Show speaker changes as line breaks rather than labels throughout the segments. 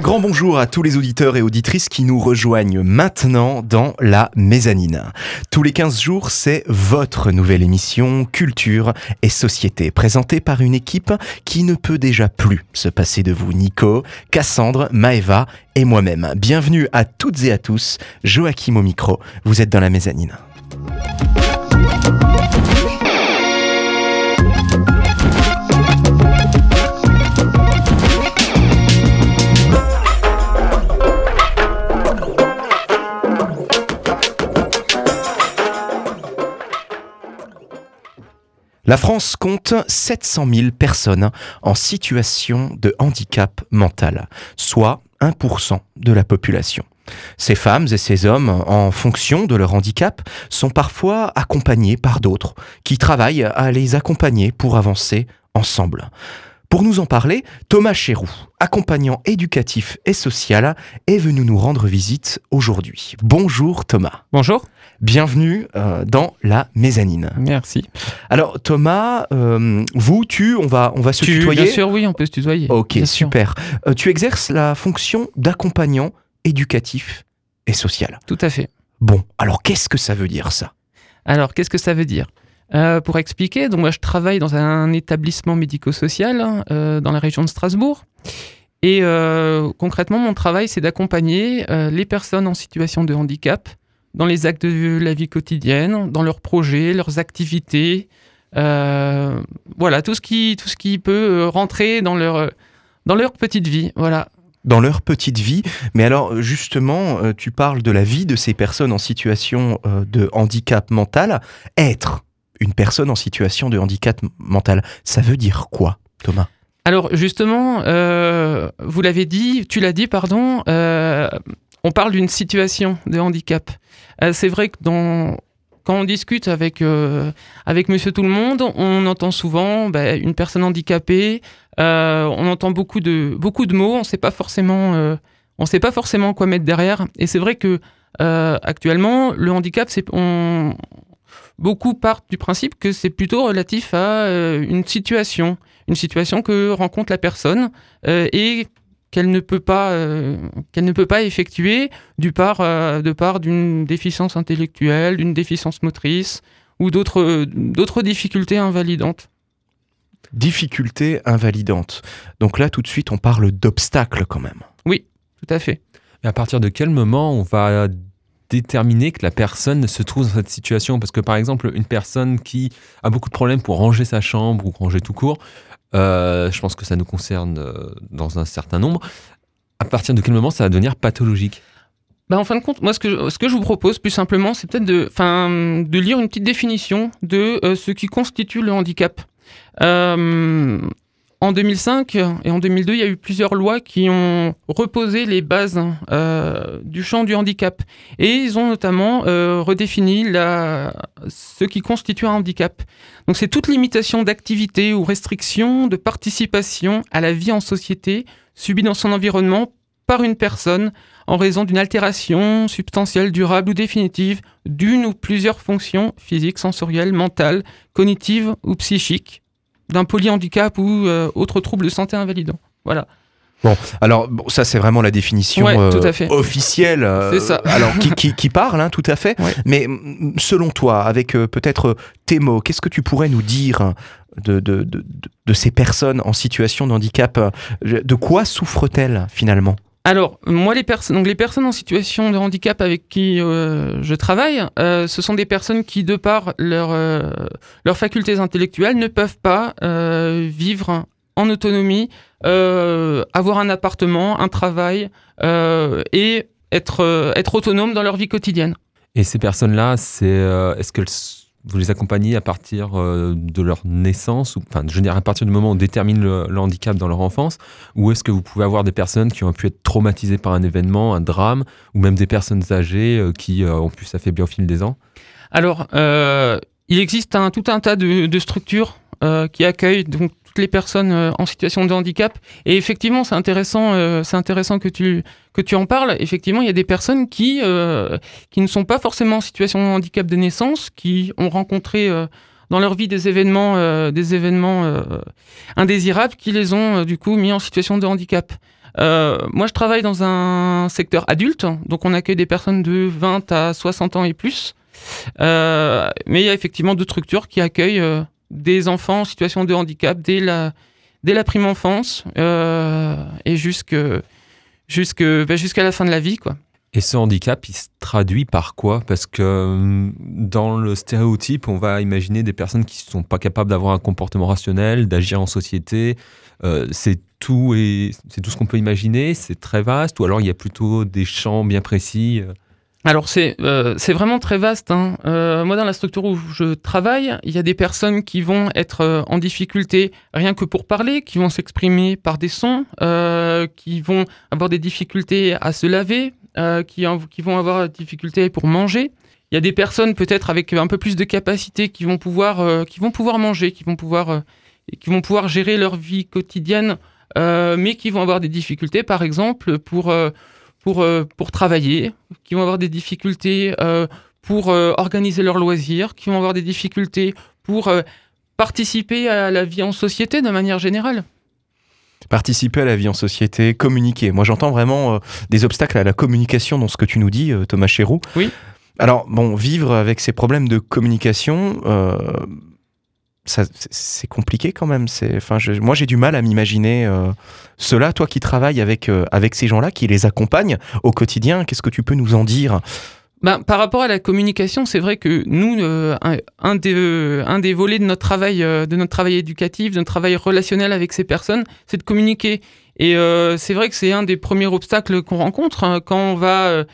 Un grand bonjour à tous les auditeurs et auditrices qui nous rejoignent maintenant dans la mezzanine. Tous les 15 jours, c'est votre nouvelle émission Culture et Société, présentée par une équipe qui ne peut déjà plus se passer de vous. Nico, Cassandre, Maeva et moi-même. Bienvenue à toutes et à tous. Joachim au micro. Vous êtes dans la mezzanine. La France compte 700 000 personnes en situation de handicap mental, soit 1% de la population. Ces femmes et ces hommes, en fonction de leur handicap, sont parfois accompagnés par d'autres, qui travaillent à les accompagner pour avancer ensemble. Pour nous en parler, Thomas Chéroux, accompagnant éducatif et social, est venu nous rendre visite aujourd'hui. Bonjour Thomas.
Bonjour.
Bienvenue euh, dans la mezzanine.
Merci.
Alors Thomas, euh, vous, tu, on va, on va se
Tu,
tutoyer.
bien sûr, oui, on peut se tutoyer.
Ok,
Bien
super. Euh, tu exerces la fonction d'accompagnant éducatif et social.
Tout à fait.
Bon, alors qu'est-ce que ça veut dire ça?
Alors, qu'est-ce que ça veut dire? Pour expliquer, donc moi je travaille dans un établissement médico-social hein, dans la région de Strasbourg. Et concrètement, mon travail, c'est d'accompagner les personnes en situation de handicap dans les actes de la vie quotidienne, dans leurs projets, leurs activités. euh, voilà, tout ce qui, tout ce qui peut euh, rentrer dans leur, dans leur petite vie. Voilà.
Dans leur petite vie. Mais alors justement, euh, tu parles de la vie de ces personnes en situation euh, de handicap mental. Être une personne en situation de handicap mental, ça veut dire quoi, Thomas?
Alors justement, euh, vous l'avez dit, tu l'as dit, pardon, euh, on parle d'une situation de handicap. Euh, c'est vrai que quand on discute avec, euh, avec Monsieur Tout le Monde, on entend souvent bah, une personne handicapée, euh, on entend beaucoup de, beaucoup de mots, on ne sait pas forcément... euh, on sait pas forcément quoi mettre derrière. Et c'est vrai que actuellement, le handicap, beaucoup partent du principe que c'est plutôt relatif à une situation, une situation que rencontre la personne et qu'elle ne peut pas euh, qu'elle ne peut pas effectuer du part euh, de part d'une déficience intellectuelle, d'une déficience motrice ou d'autres d'autres difficultés invalidantes.
Difficulté invalidante. Donc là, tout de suite, on parle d'obstacles quand même.
Tout à fait.
Et à partir de quel moment on va déterminer que la personne se trouve dans cette situation? Parce que par exemple, une personne qui a beaucoup de problèmes pour ranger sa chambre ou ranger tout court, euh, je pense que ça nous concerne euh, dans un certain nombre. À partir de quel moment ça va devenir pathologique?
Bah, en fin de compte, moi, ce que, je- ce que je vous propose, plus simplement, c'est peut-être de, de lire une petite définition de euh, ce qui constitue le handicap. En 2005 et en 2002, il y a eu plusieurs lois qui ont reposé les bases euh, du champ du handicap. Et ils ont notamment euh, redéfini la, ce qui constitue un handicap. Donc, c'est toute limitation d'activité ou restriction de participation à la vie en société subie dans son environnement par une personne en raison d'une altération substantielle, durable ou définitive d'une ou plusieurs fonctions physiques, sensorielles, mentales, cognitives ou psychiques, d'un polyhandicap ou euh, autre trouble de santé invalidant. Voilà.
Alors, bon, ça, c'est vraiment la définition
Ouais,
euh, officielle. euh,
C'est ça.
Alors, qui, qui, qui parle, hein, tout à fait.
Ouais.
Mais selon toi, avec euh, peut-être tes mots, qu'est-ce que tu pourrais nous dire de, de, de, de- de ces personnes en situation de handicap De quoi souffrent-elles finalement?
Alors, moi, les, personnes, donc en situation de handicap avec qui euh, je travaille, euh, ce sont des personnes qui, de par euh, leurs facultés intellectuelles, ne peuvent pas vivre en autonomie, avoir un appartement, un travail et être, être autonome dans leur vie quotidienne.
Et ces personnes-là, c'est est-ce qu'elles vous les accompagnez à partir euh, de leur naissance, ou, enfin, je veux dire, à partir du moment où on détermine le, handicap dans leur enfance, ou est-ce que vous pouvez avoir des personnes qui ont pu être traumatisées par un événement, un drame, ou même des personnes âgées euh, qui euh, ont pu s'affaiblir au fil des ans?
Alors, il existe tout un tas de, structures qui accueillent les personnes euh, en situation de handicap. Et effectivement, c'est intéressant, euh, c'est intéressant que tu que tu en parles. Effectivement, il y a des personnes qui euh, qui ne sont pas forcément en situation de handicap de naissance, qui ont rencontré dans leur vie des événements, des événements indésirables, qui les ont du coup mis en situation de handicap. Moi, je travaille dans un secteur adulte, donc on accueille des personnes de 20 à 60 ans et plus. Mais il y a effectivement d'autres structures qui accueillent des enfants en situation de handicap dès la, dès la prime enfance euh, et jusque, ben, jusqu'à la fin de la vie. Quoi.
Et ce handicap, il se traduit par quoi? Parce que hum, dans le stéréotype, on va imaginer des personnes qui ne sont pas capables d'avoir un comportement rationnel, d'agir en société. Euh, c'est tout et c'est tout ce qu'on peut imaginer. C'est très vaste. Ou alors il y a plutôt des champs bien précis.
Alors c'est euh, c'est vraiment très vaste. hein. Euh, moi dans la structure où je travaille, il y a des personnes qui vont être euh, en difficulté rien que pour parler, qui vont s'exprimer par des sons, qui vont avoir des difficultés à se laver, qui, vont avoir des difficultés pour manger. Il y a des personnes peut-être avec un peu plus de capacité qui vont pouvoir qui vont pouvoir manger, qui vont pouvoir qui vont pouvoir gérer leur vie quotidienne, mais qui vont avoir des difficultés par exemple pour pour, euh, pour travailler, qui vont avoir des difficultés euh, pour euh, organiser leurs loisirs, qui vont avoir des difficultés pour participer à la vie en société de manière générale.
Participer à la vie en société, communiquer. Moi, j'entends vraiment euh, des obstacles à la communication dans ce que tu nous dis, euh, Thomas Chéroux.
Oui.
Alors, bon, vivre avec ces problèmes de communication, euh, c'est- compliqué quand même. Moi, j'ai du mal à m'imaginer euh, cela. Toi qui travailles avec, euh, avec ces gens-là, qui les accompagnent au quotidien, qu'est-ce que tu peux nous en dire?
Ben, par rapport à la communication, c'est vrai que nous, euh, un, des, volets de notre travail, éducatif, de notre travail relationnel avec ces personnes, c'est de communiquer. Et c'est vrai que c'est un des premiers obstacles qu'on rencontre hein, quand on va,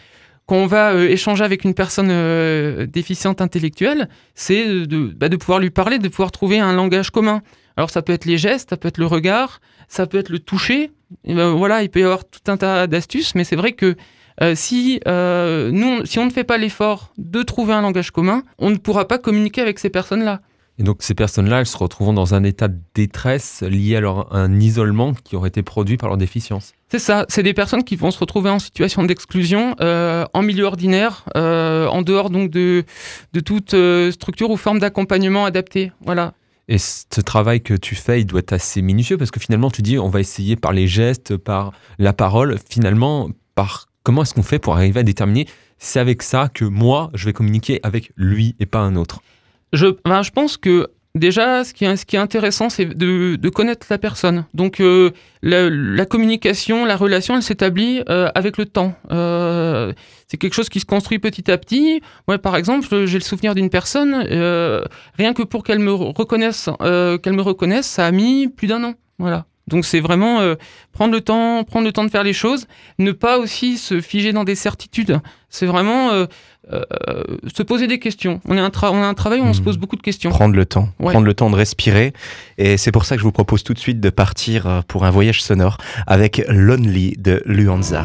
euh, quand on va euh, échanger avec une personne euh, déficiente intellectuelle, c'est de, bah, de pouvoir lui parler, de pouvoir trouver un langage commun. Alors ça peut être les gestes, ça peut être le regard, ça peut être le toucher. Ben, voilà, il peut y avoir tout un tas d'astuces, mais c'est vrai que euh, si, euh, nous, si on ne fait pas l'effort de trouver un langage commun, on ne pourra pas communiquer avec ces personnes-là.
Et donc ces personnes-là, elles se retrouvent dans un état de détresse lié à leur, un isolement qui aurait été produit par leur déficience.
C'est ça, c'est des personnes qui vont se retrouver en situation d'exclusion, euh, en milieu ordinaire, euh, en dehors donc de, de toute euh, structure ou forme d'accompagnement adapté. Voilà.
Et ce travail que tu fais, il doit être assez minutieux parce que finalement, tu dis, on va essayer par les gestes, par la parole. Finalement, par comment est-ce qu'on fait pour arriver à déterminer c'est avec ça que moi, je vais communiquer avec lui et pas un autre?
Je, ben, je pense que déjà, ce qui est, intéressant, c'est de, connaître la personne. Donc, euh, la, communication, la relation, elle s'établit euh, avec le temps. Euh, c'est quelque chose qui se construit petit à petit. Moi, par exemple, j'ai le souvenir d'une personne, rien que pour qu'elle me reconnaisse, qu'elle me reconnaisse, ça a mis plus d'un an. Voilà. Donc c'est vraiment euh, prendre le temps, prendre le temps de faire les choses, ne pas aussi se figer dans des certitudes. C'est vraiment euh, euh, se poser des questions. On, est un tra- on a un travail où on se
Mhm.
pose beaucoup de questions.
Prendre le temps,
Ouais.
prendre le temps de respirer. Et c'est pour ça que je vous propose tout de suite de partir pour un voyage sonore avec Lonely de Luanza.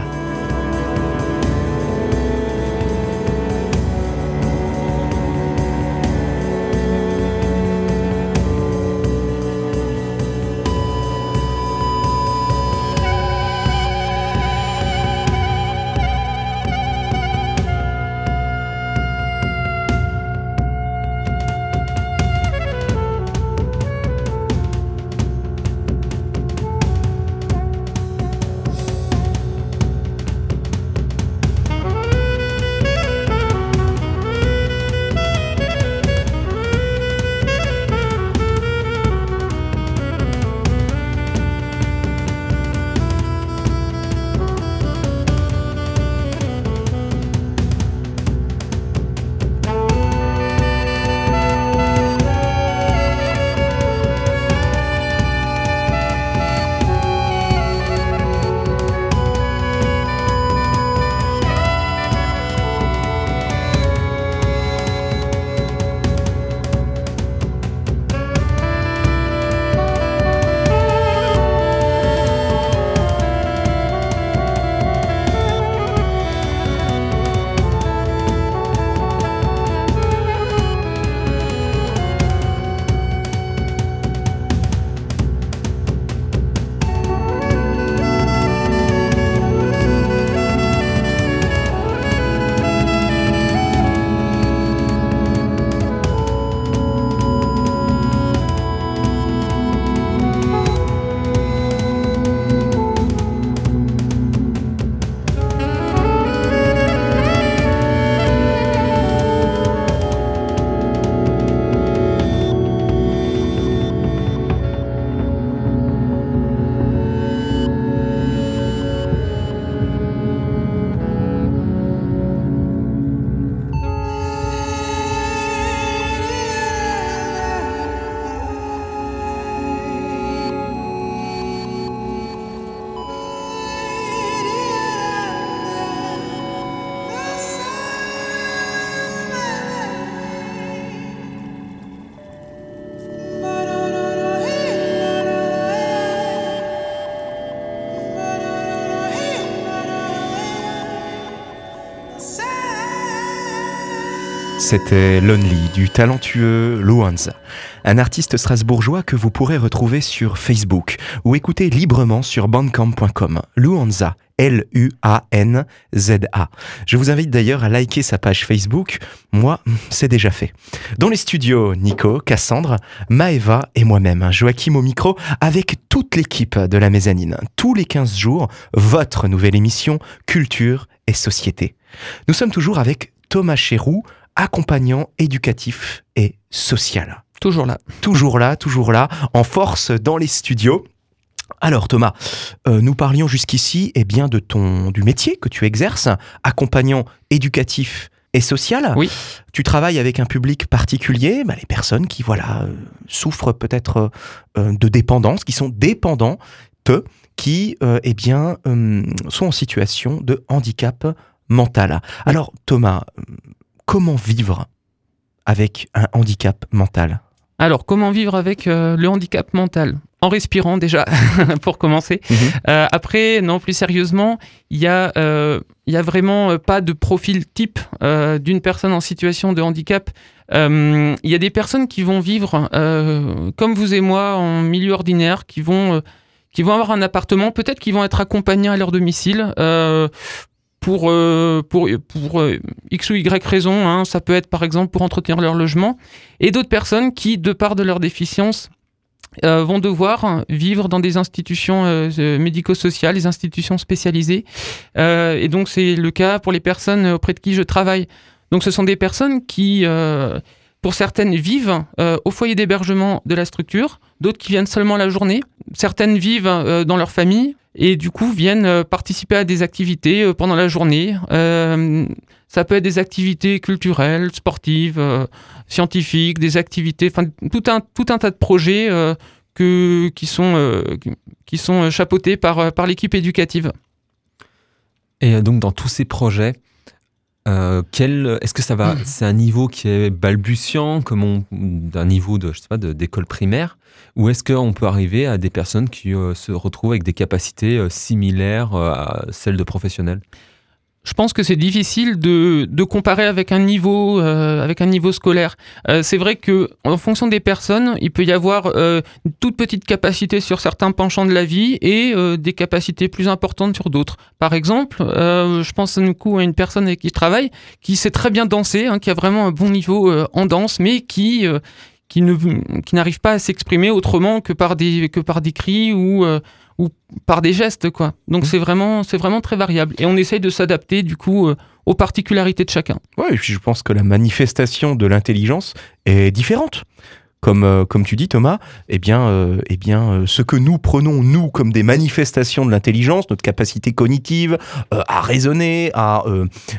C'était Lonely du talentueux Luanza, un artiste strasbourgeois que vous pourrez retrouver sur Facebook ou écouter librement sur bandcamp.com. Luanza, L-U-A-N-Z-A. Je vous invite d'ailleurs à liker sa page Facebook. Moi, c'est déjà fait. Dans les studios, Nico, Cassandre, Maeva et moi-même, Joachim au micro, avec toute l'équipe de la mezzanine. Tous les 15 jours, votre nouvelle émission Culture et Société. Nous sommes toujours avec Thomas Chéroux, accompagnant éducatif et social.
Toujours là.
Toujours là, toujours là, en force dans les studios. Alors Thomas, euh, nous parlions jusqu'ici eh bien de ton du métier que tu exerces, accompagnant éducatif et social.
Oui.
Tu travailles avec un public particulier, bah, les personnes qui voilà euh, souffrent peut-être euh, de dépendance, qui sont dépendantes, qui eh bien sont en situation de handicap mental. Alors Thomas, comment vivre avec un handicap mental
Alors, comment vivre avec euh, le handicap mental en respirant déjà pour commencer.
Mhm.
Euh, après, non, plus sérieusement, il y a, euh, y a vraiment pas de profil type d'une personne en situation de handicap. Il y a des personnes qui vont vivre comme vous et moi en milieu ordinaire, qui vont qui vont avoir un appartement, peut-être qu'ils vont être accompagnés à leur domicile pour, euh, pour, pour euh, X ou Y raison. Hein. Ça peut être par exemple pour entretenir leur logement. Et d'autres personnes qui, de part de leur déficience, euh, vont devoir vivre dans des institutions médico-sociales, des institutions spécialisées. et donc c'est le cas pour les personnes auprès de qui je travaille. Donc ce sont des personnes qui, pour certaines, vivent au foyer d'hébergement de la structure, d'autres qui viennent seulement la journée, certaines vivent dans leur famille, et du coup viennent euh, participer à des activités euh, pendant la journée. Euh, ça peut être des activités culturelles, sportives, scientifiques, des activités, enfin tout un, tout un tas de projets que, qui, sont, qui sont chapeautés par, par l'équipe éducative.
Et donc dans tous ces projets, quel, est-ce que ça va, c'est un niveau qui est balbutiant, comme d'un niveau de, je sais pas, d'école primaire, ou est-ce qu'on peut arriver à des personnes qui euh, se retrouvent avec des capacités euh, similaires euh, à celles de professionnels?
Je pense que c'est difficile de, de, comparer avec un niveau, avec un niveau scolaire. c'est vrai que en fonction des personnes, il peut y avoir une toute petite capacité sur certains penchants de la vie et des capacités plus importantes sur d'autres. Par exemple, je pense à, coup, à une personne avec qui je travaille qui sait très bien danser, hein, qui a vraiment un bon niveau en danse, mais qui qui ne qui n'arrivent pas à s'exprimer autrement que par des que par des cris ou euh, ou par des gestes quoi. Donc mmh. c'est vraiment c'est vraiment très variable et on essaye de s'adapter du coup euh, aux particularités de chacun.
Ouais, et puis je pense que la manifestation de l'intelligence est différente. Comme, euh, comme tu dis Thomas, eh bien, eh bien ce que nous prenons, nous, comme des manifestations de l'intelligence, notre capacité cognitive à raisonner, à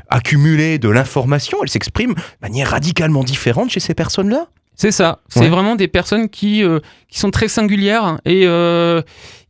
accumuler de l'information, elle s'exprime de manière radicalement différente chez ces personnes-là.
C'est ça. C'est vraiment des personnes qui, euh, qui sont très singulières et, euh,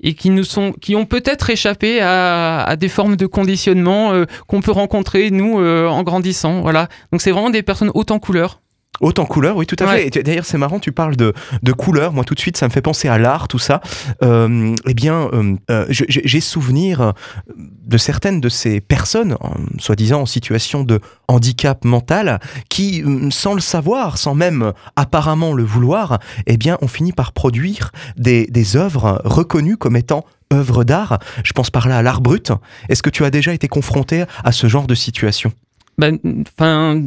et qui, nous sont, qui ont peut-être échappé à, à, des formes de conditionnement euh, qu'on peut rencontrer, nous, en grandissant. Voilà. Donc, c'est vraiment des personnes hautes en couleur.
Autant couleur, oui, tout à fait. D'ailleurs, c'est marrant, tu parles de, de couleur. Moi, tout de suite, ça me fait penser à l'art, tout ça. Euh, eh bien, euh, euh, j'ai souvenir de certaines de ces personnes, soi-disant en situation de handicap mental, qui, sans le savoir, sans même apparemment le vouloir, eh bien, ont fini par produire des, des œuvres reconnues comme étant œuvres d'art. Je pense par là à l'art brut. Est-ce que tu as déjà été confronté à ce genre de situation?
Ben, enfin,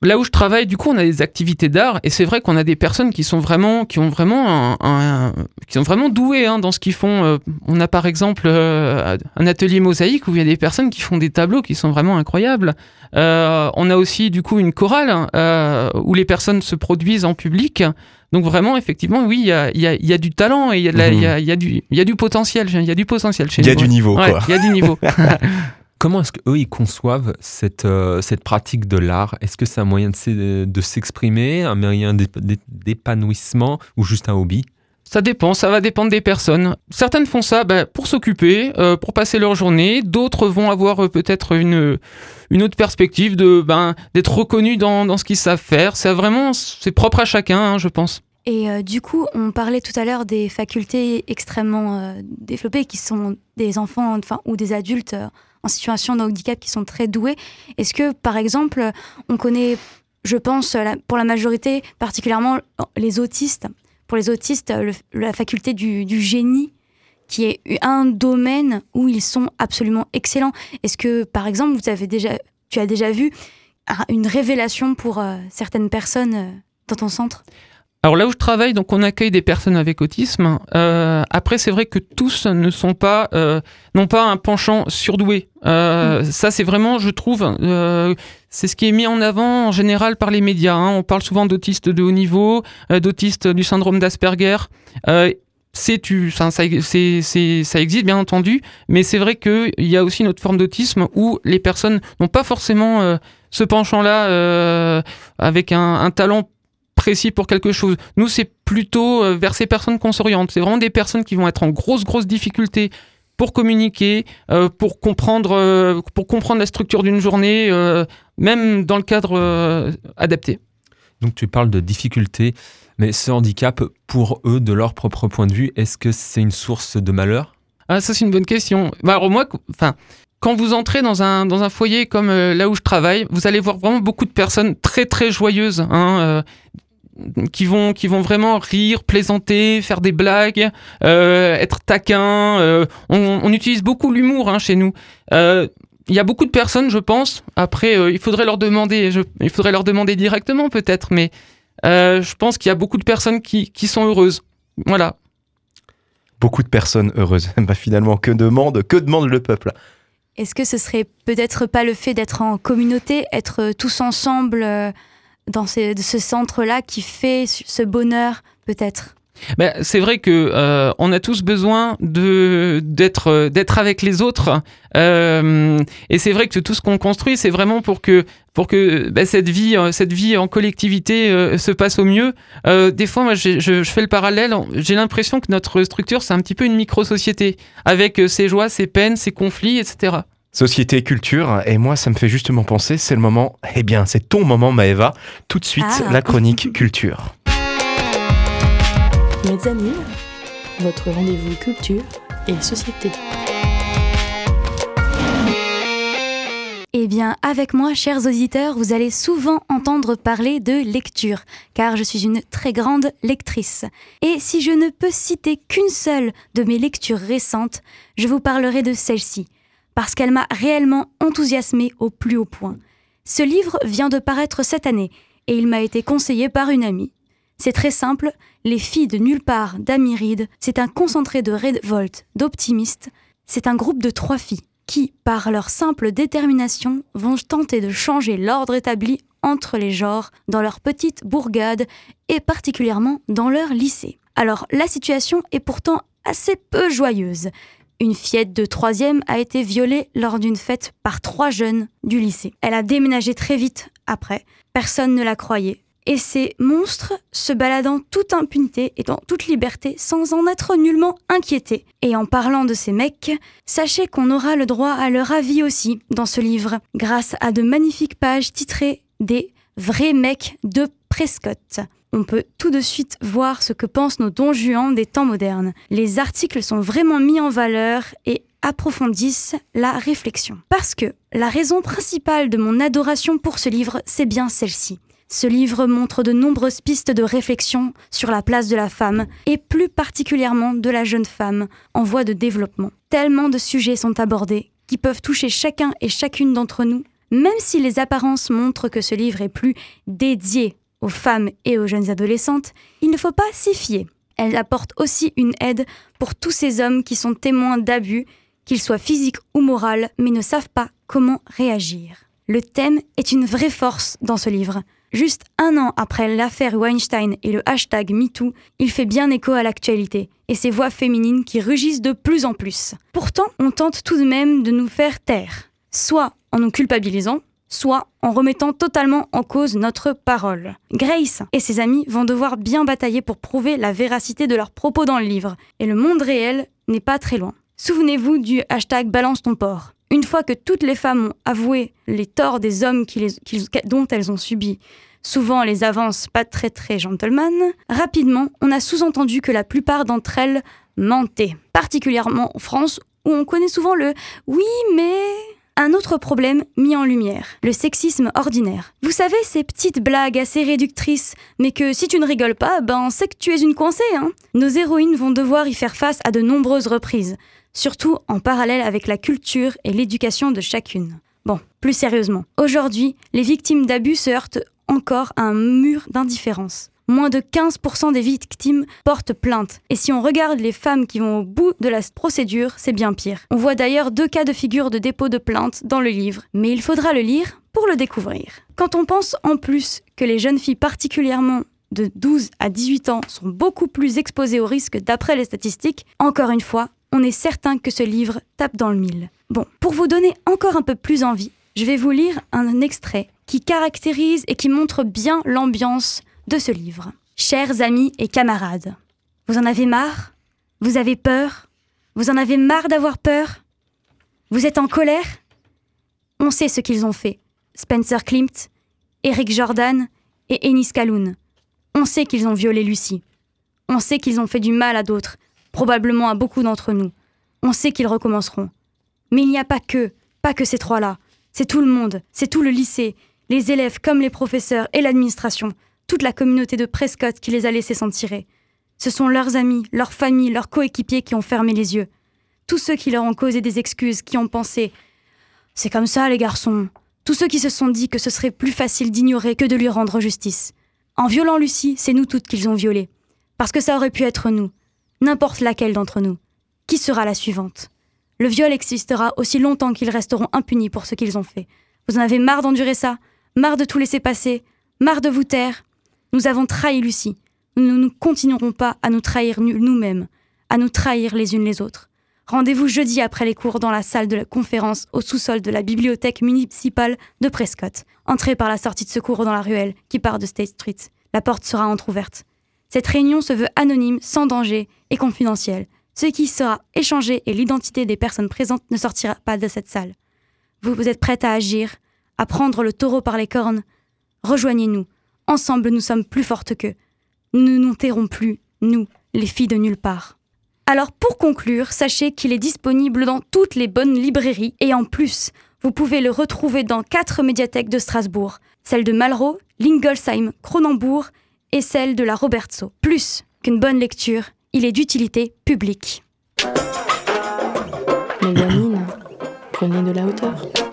Là où je travaille, du coup, on a des activités d'art et c'est vrai qu'on a des personnes qui sont vraiment, qui ont vraiment, un, qui sont vraiment douées hein, dans ce qu'ils font. Euh, on a par exemple euh, un atelier mosaïque où il y a des personnes qui font des tableaux qui sont vraiment incroyables. Euh, on a aussi du coup une chorale où les personnes se produisent en public. Donc vraiment, effectivement, oui, il y a, y, a, y a, du talent et il y, a, y, a du, y a du potentiel. Il y a du potentiel chez
nous. Il y a du niveau, quoi.
Il y a du niveau.
Comment est-ce qu'eux, ils conçoivent cette, euh, cette pratique de l'art? Est-ce que c'est un moyen de s'exprimer, un moyen d'épanouissement ou juste un hobby?
Ça dépend, ça va dépendre des personnes. Certaines font ça ben, pour s'occuper, euh, pour passer leur journée. D'autres vont avoir euh, peut-être une, une autre perspective ben, d'être reconnus dans, dans, ce qu'ils savent faire. C'est vraiment propre à chacun, hein, je pense.
Et du coup, on parlait tout à l'heure des facultés extrêmement développées qui sont des enfants enfin, ou des adultes en situation de handicap qui sont très doués. Est-ce que, par exemple, on connaît je pense, pour la majorité, particulièrement les autistes, pour les autistes, la faculté du, du, génie, qui est un domaine où ils sont absolument excellents. Est-ce que, par exemple, vous avez déjà, tu as déjà vu une révélation pour certaines personnes dans ton centre?
Alors là où je travaille, donc on accueille des personnes avec autisme. Euh, après, c'est vrai que tous ne sont pas, euh, n'ont pas un penchant surdoué. Euh, mm. Ça, c'est vraiment, je trouve, euh, c'est ce qui est mis en avant en général par les médias. Hein. On parle souvent d'autistes de haut niveau, d'autistes du syndrome d'Asperger. c'est tu, ça, ça, ça existe bien entendu, mais c'est vrai qu'il y a aussi une autre forme d'autisme où les personnes n'ont pas forcément ce penchant-là avec un, un talent précis pour quelque chose. Nous, c'est plutôt euh, vers ces personnes qu'on s'oriente. C'est vraiment des personnes qui vont être en grosse, grosse difficulté pour communiquer, euh, pour comprendre, euh, pour comprendre la structure d'une journée, même dans le cadre adapté.
Donc tu parles de difficultés, mais ce handicap, pour eux, de leur propre point de vue, est-ce que c'est une source de malheur?
Ah, ça c'est une bonne question. Bah, alors moi, enfin, quand vous entrez dans un, dans un foyer comme là où je travaille, vous allez voir vraiment beaucoup de personnes très très joyeuses. Hein, qui vont qui vont vraiment rire, plaisanter, faire des blagues, euh, être taquins. Euh, on, utilise beaucoup l'humour hein, chez nous. Euh, il y a beaucoup de personnes, je pense. Après, il faudrait leur demander. il faudrait leur demander directement peut-être, mais je pense qu'il y a beaucoup de personnes qui, qui sont heureuses. Voilà.
Beaucoup de personnes heureuses. bah, finalement, que demande, que demande le peuple?
Est-ce que ce serait peut-être pas le fait d'être en communauté, être tous ensemble dans ce, ce centre-là qui fait ce bonheur, peut-être?
Ben, c'est vrai que euh, on a tous besoin de d'être avec les autres. Euh, et c'est vrai que tout ce qu'on construit c'est vraiment pour que pour que ben, cette vie cette vie en collectivité euh, se passe au mieux. Des fois moi je, je, fais le parallèle. J'ai l'impression que notre structure c'est un petit peu une micro société avec ses joies ses peines ses conflits etc
Société culture, et moi ça me fait justement penser, c'est le moment, eh bien c'est ton moment Maëva, tout de suite ah. la chronique culture.
Mezzanine, votre rendez-vous culture et société.
Eh bien, avec moi, chers auditeurs, vous allez souvent entendre parler de lecture, car je suis une très grande lectrice. Et si je ne peux citer qu'une seule de mes lectures récentes, je vous parlerai de celle-ci, parce qu'elle m'a réellement enthousiasmée au plus haut point. Ce livre vient de paraître cette année et il m'a été conseillé par une amie. C'est très simple, Les filles de nulle part d'Amiride, c'est un concentré de révolte, d'optimistes, c'est un groupe de trois filles qui, par leur simple détermination, vont tenter de changer l'ordre établi entre les genres dans leur petite bourgade et particulièrement dans leur lycée. Alors la situation est pourtant assez peu joyeuse. Une fillette de troisième a été violée lors d'une fête par trois jeunes du lycée. Elle a déménagé très vite après. Personne ne la croyait. Et ces monstres se baladant toute impunité et dans toute liberté sans en être nullement inquiétés. Et en parlant de ces mecs, sachez qu'on aura le droit à leur avis aussi dans ce livre, grâce à de magnifiques pages titrées des vrais mecs de Prescott on peut tout de suite voir ce que pensent nos dons des temps modernes. Les articles sont vraiment mis en valeur et approfondissent la réflexion. Parce que la raison principale de mon adoration pour ce livre, c'est bien celle-ci. Ce livre montre de nombreuses pistes de réflexion sur la place de la femme, et plus particulièrement de la jeune femme en voie de développement. Tellement de sujets sont abordés qui peuvent toucher chacun et chacune d'entre nous, même si les apparences montrent que ce livre est plus dédié aux femmes et aux jeunes adolescentes, il ne faut pas s'y fier. Elle apporte aussi une aide pour tous ces hommes qui sont témoins d'abus, qu'ils soient physiques ou moraux, mais ne savent pas comment réagir. Le thème est une vraie force dans ce livre. Juste un an après l'affaire Weinstein et le hashtag MeToo, il fait bien écho à l'actualité et ces voix féminines qui rugissent de plus en plus. Pourtant, on tente tout de même de nous faire taire, soit en nous culpabilisant, soit en remettant totalement en cause notre parole. Grace et ses amis vont devoir bien batailler pour prouver la véracité de leurs propos dans le livre, et le monde réel n'est pas très loin. Souvenez-vous du hashtag balance ton porc. Une fois que toutes les femmes ont avoué les torts des hommes dont elles ont subi, souvent les avances pas très très gentleman, rapidement on a sous-entendu que la plupart d'entre elles mentaient, particulièrement en France où on connaît souvent le oui mais un autre problème mis en lumière, le sexisme ordinaire. Vous savez, ces petites blagues assez réductrices, mais que si tu ne rigoles pas, ben c'est que tu es une coincée, hein Nos héroïnes vont devoir y faire face à de nombreuses reprises, surtout en parallèle avec la culture et l'éducation de chacune. Bon, plus sérieusement, aujourd'hui, les victimes d'abus se heurtent encore à un mur d'indifférence. Moins de 15% des victimes portent plainte. Et si on regarde les femmes qui vont au bout de la procédure, c'est bien pire. On voit d'ailleurs deux cas de figure de dépôt de plainte dans le livre, mais il faudra le lire pour le découvrir. Quand on pense en plus que les jeunes filles particulièrement de 12 à 18 ans sont beaucoup plus exposées au risque d'après les statistiques, encore une fois, on est certain que ce livre tape dans le mille. Bon, pour vous donner encore un peu plus envie, je vais vous lire un extrait qui caractérise et qui montre bien l'ambiance de ce livre. Chers amis et camarades, vous en avez marre? Vous avez peur? Vous en avez marre d'avoir peur? Vous êtes en colère? On sait ce qu'ils ont fait. Spencer Klimt, Eric Jordan et Ennis Kaloun. On sait qu'ils ont violé Lucie. On sait qu'ils ont fait du mal à d'autres, probablement à beaucoup d'entre nous. On sait qu'ils recommenceront. Mais il n'y a pas que, pas que ces trois-là. C'est tout le monde, c'est tout le lycée, les élèves comme les professeurs et l'administration toute la communauté de Prescott qui les a laissés s'en tirer. Ce sont leurs amis, leurs familles, leurs coéquipiers qui ont fermé les yeux. Tous ceux qui leur ont causé des excuses, qui ont pensé C'est comme ça, les garçons. Tous ceux qui se sont dit que ce serait plus facile d'ignorer que de lui rendre justice. En violant Lucie, c'est nous toutes qu'ils ont violées. Parce que ça aurait pu être nous. N'importe laquelle d'entre nous. Qui sera la suivante? Le viol existera aussi longtemps qu'ils resteront impunis pour ce qu'ils ont fait. Vous en avez marre d'endurer ça? Marre de tout laisser passer? Marre de vous taire? Nous avons trahi Lucie. Nous ne continuerons pas à nous trahir nous-mêmes, à nous trahir les unes les autres. Rendez-vous jeudi après les cours dans la salle de la conférence au sous-sol de la bibliothèque municipale de Prescott. Entrez par la sortie de secours dans la ruelle qui part de State Street. La porte sera entr'ouverte. Cette réunion se veut anonyme, sans danger et confidentielle. Ce qui sera échangé et l'identité des personnes présentes ne sortira pas de cette salle. Vous, vous êtes prête à agir, à prendre le taureau par les cornes? Rejoignez-nous. Ensemble, nous sommes plus fortes qu'eux. Nous ne nous plus, nous, les filles de nulle part. Alors pour conclure, sachez qu'il est disponible dans toutes les bonnes librairies et en plus, vous pouvez le retrouver dans quatre médiathèques de Strasbourg, celle de Malraux, Lingolsheim, Cronenbourg et celle de la Robertso. Plus qu'une bonne lecture, il est d'utilité publique.
prenez de la hauteur.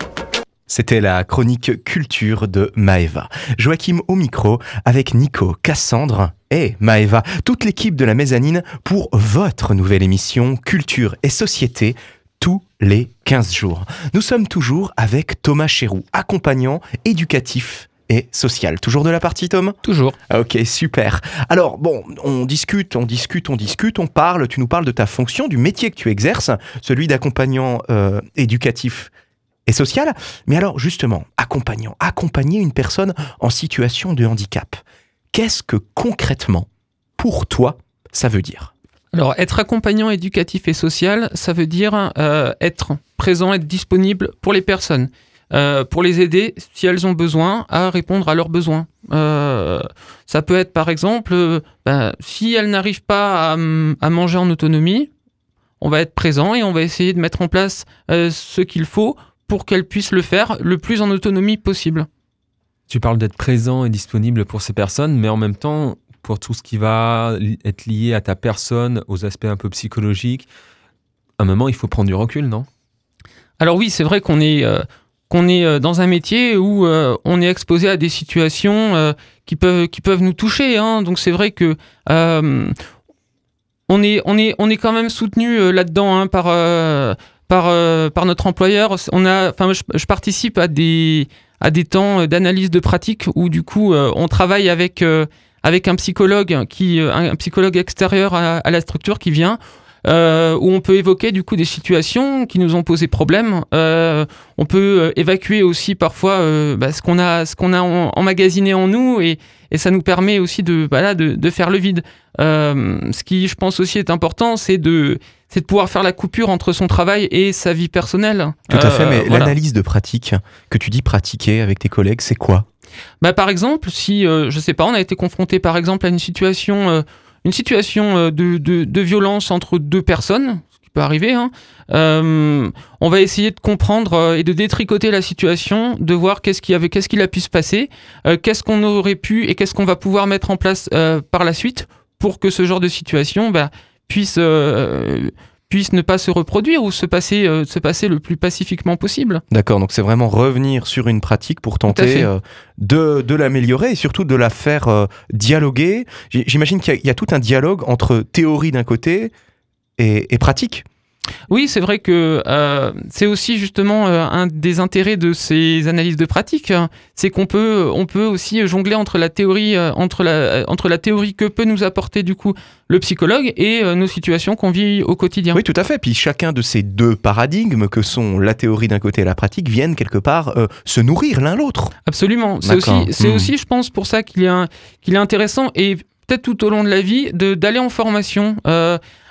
C'était la chronique culture de Maeva. Joachim au micro avec Nico, Cassandre et Maeva, toute l'équipe de la mezzanine pour votre nouvelle émission Culture et Société tous les 15 jours. Nous sommes toujours avec Thomas Chéroux, accompagnant éducatif et social. Toujours de la partie, Tom
Toujours.
Ok, super. Alors, bon, on discute, on discute, on discute, on parle, tu nous parles de ta fonction, du métier que tu exerces, celui d'accompagnant euh, éducatif et sociale. Mais alors justement, accompagnant, accompagner une personne en situation de handicap, qu'est-ce que concrètement, pour toi, ça veut dire?
Alors, être accompagnant éducatif et social, ça veut dire euh, être présent, être disponible pour les personnes, euh, pour les aider si elles ont besoin à répondre à leurs besoins. Euh, ça peut être par exemple, ben, si elles n'arrivent pas à, à, manger en autonomie, on va être présent et on va essayer de mettre en place ce qu'il faut pour qu'elle puisse le faire le plus en autonomie possible.
Tu parles d'être présent et disponible pour ces personnes, mais en même temps, pour tout ce qui va être lié à ta personne, aux aspects un peu psychologiques, à un moment, il faut prendre du recul, non?
Alors oui, c'est vrai qu'on est, euh, qu'on est euh, dans un métier où euh, on est exposé à des situations qui, peuvent, qui peuvent nous toucher. Hein. Donc c'est vrai que on, est, on, est, on est quand même soutenu là-dedans hein, par par, euh, par notre employeur. On a, enfin, je, participe à des, à des temps d'analyse de pratique où du coup euh, on travaille avec, euh, avec un psychologue, qui, un, psychologue extérieur à, la structure qui vient. Où on peut évoquer du coup des situations qui nous ont posé problème. on peut évacuer aussi parfois bah, ce qu'on a, ce qu'on a emmagasiné en nous et, et ça nous permet aussi de, bah de, de, faire le vide. ce qui, je pense aussi est important, c'est de, c'est de pouvoir faire la coupure entre son travail et sa vie personnelle.
Tout à fait, euh, mais l'analyse de pratique que tu dis pratiquer avec tes collègues, c'est quoi?
Bah, Par exemple, si, euh, je sais pas, on a été confronté par exemple à une situation, euh, une situation de, de, violence entre deux personnes, peut arriver. Hein. Euh, on va essayer de comprendre euh, et de détricoter la situation, de voir qu'est-ce qui qu'il a pu se passer, euh, qu'est-ce qu'on aurait pu et qu'est-ce qu'on va pouvoir mettre en place euh, par la suite pour que ce genre de situation bah, puisse euh, puisse ne pas se reproduire ou se passer, euh, se passer le plus pacifiquement possible.
D'accord, donc c'est vraiment revenir sur une pratique pour tenter euh, de, de l'améliorer et surtout de la faire euh, dialoguer. J'imagine qu'il y, a- il y a tout un dialogue entre théorie d'un côté et, et pratique.
Oui, c'est vrai que euh, c'est aussi justement euh, un des intérêts de ces analyses de pratique, hein. c'est qu'on peut, on peut aussi jongler entre la théorie, euh, entre la, entre la théorie que peut nous apporter du coup le psychologue et nos situations qu'on vit au quotidien.
Oui, tout à fait. Puis chacun de ces deux paradigmes que sont la théorie d'un côté et la pratique viennent quelque part se nourrir l'un l'autre.
Absolument. C'est aussi, c'est
Hmm.
aussi, je pense, pour ça qu'il est, qu'il est intéressant et peut-être tout au long de la vie de- d'aller en formation.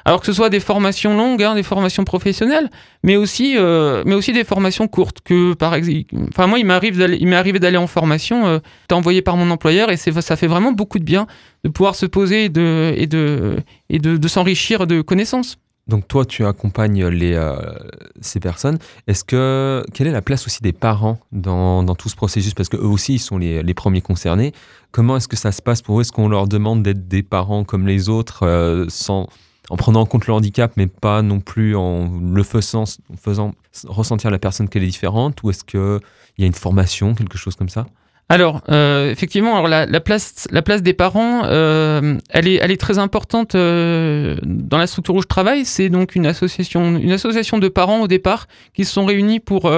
Alors que ce soit des formations longues, hein, des formations professionnelles, mais aussi, euh, mais aussi des formations courtes. Que par enfin moi, il m'est arrivé d'aller en formation, euh, envoyé par mon employeur et ça fait vraiment beaucoup de bien de pouvoir se poser et de, et de, et de, s'enrichir de connaissances.
Donc toi, tu accompagnes les, euh, ces personnes. Est-ce que quelle est la place aussi des parents dans, dans tout ce processus? Parce que eux aussi, ils sont les, les premiers concernés. Comment est-ce que ça se passe pour eux? Est-ce qu'on leur demande d'être des parents comme les autres, euh, sans, en prenant en compte le handicap, mais pas non plus en le faisant, faisant ressentir à la personne qu'elle est différente Ou est-ce qu'il y a une formation, quelque chose comme ça?
Alors, euh, effectivement, alors la, la place, la place des parents, euh, elle, est, elle est très importante euh, dans la structure où je travaille. C'est donc une association, une association de parents au départ qui se sont réunis pour,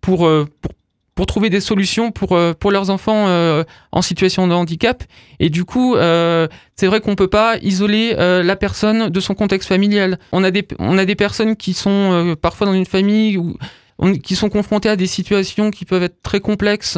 pour, pour, pour trouver des solutions pour, euh, pour leurs enfants euh, en situation de handicap. Et du coup, euh, c'est vrai qu'on peut pas isoler euh, la personne de son contexte familial. On a des, on a des personnes qui sont parfois dans une famille où on- qui sont confrontés à des situations qui peuvent être très complexes,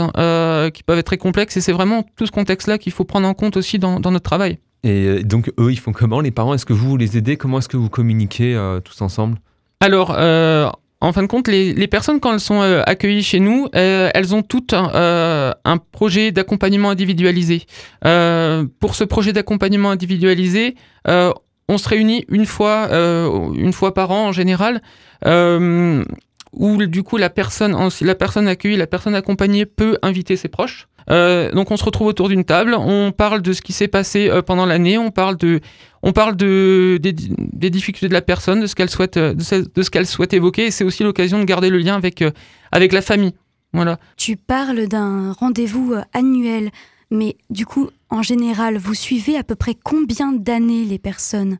qui peuvent être très complexes, et c'est vraiment tout ce contexte-là qu'il faut prendre en compte aussi dans, dans notre travail.
Et donc eux, ils font comment? Les parents, est-ce que vous les aidez? Comment est-ce que vous communiquez tous ensemble?
Alors, euh, en fin de compte, les, personnes, quand elles sont euh, accueillies chez nous, euh, elles ont toutes un, euh, projet d'accompagnement individualisé. Pour ce projet d'accompagnement individualisé, on se réunit une fois, une fois par an en général, où du coup la personne, la personne accueillie, la personne accompagnée peut inviter ses proches. Donc on se retrouve autour d'une table, on parle de ce qui s'est passé pendant l'année, on parle de, on parle de des, difficultés de la personne, de ce qu'elle souhaite, euh, de ce, de ce qu'elle souhaite évoquer, et c'est aussi l'occasion de garder le lien avec euh, avec la famille. Voilà.
Tu parles d'un rendez-vous euh, annuel, mais du coup, en général, vous suivez à peu près combien d'années les personnes?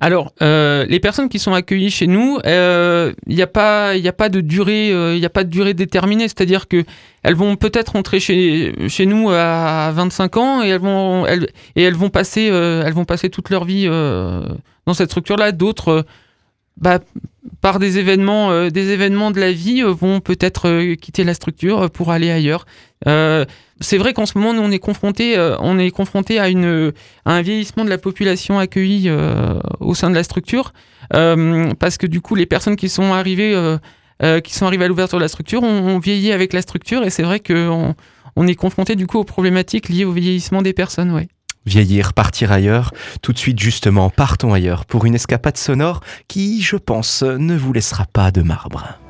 Alors, euh, les personnes qui sont accueillies chez nous, il n'y a pas, il a pas de durée, il n'y a pas de durée déterminée. C'est-à-dire que elles vont peut-être rentrer chez, chez nous à 25 ans et elles vont, elles, et elles vont passer, euh, elles vont passer toute leur vie euh, dans cette structure-là. D'autres, euh, bah, par des événements, euh, des événements de la vie, euh, vont peut-être euh, quitter la structure pour aller ailleurs. Euh, c'est vrai qu'en ce moment, nous, on est confronté, euh, on est confronté à une, à un vieillissement de la population accueillie euh, au sein de la structure, euh, parce que du coup, les personnes qui sont arrivées, euh, euh, qui sont arrivées à l'ouverture de la structure, ont, ont vieilli avec la structure, et c'est vrai qu'on on est confronté du coup aux problématiques liées au vieillissement des personnes, ouais.
Vieillir, partir ailleurs, tout de suite justement, partons ailleurs pour une escapade sonore qui, je pense, ne vous laissera pas de marbre.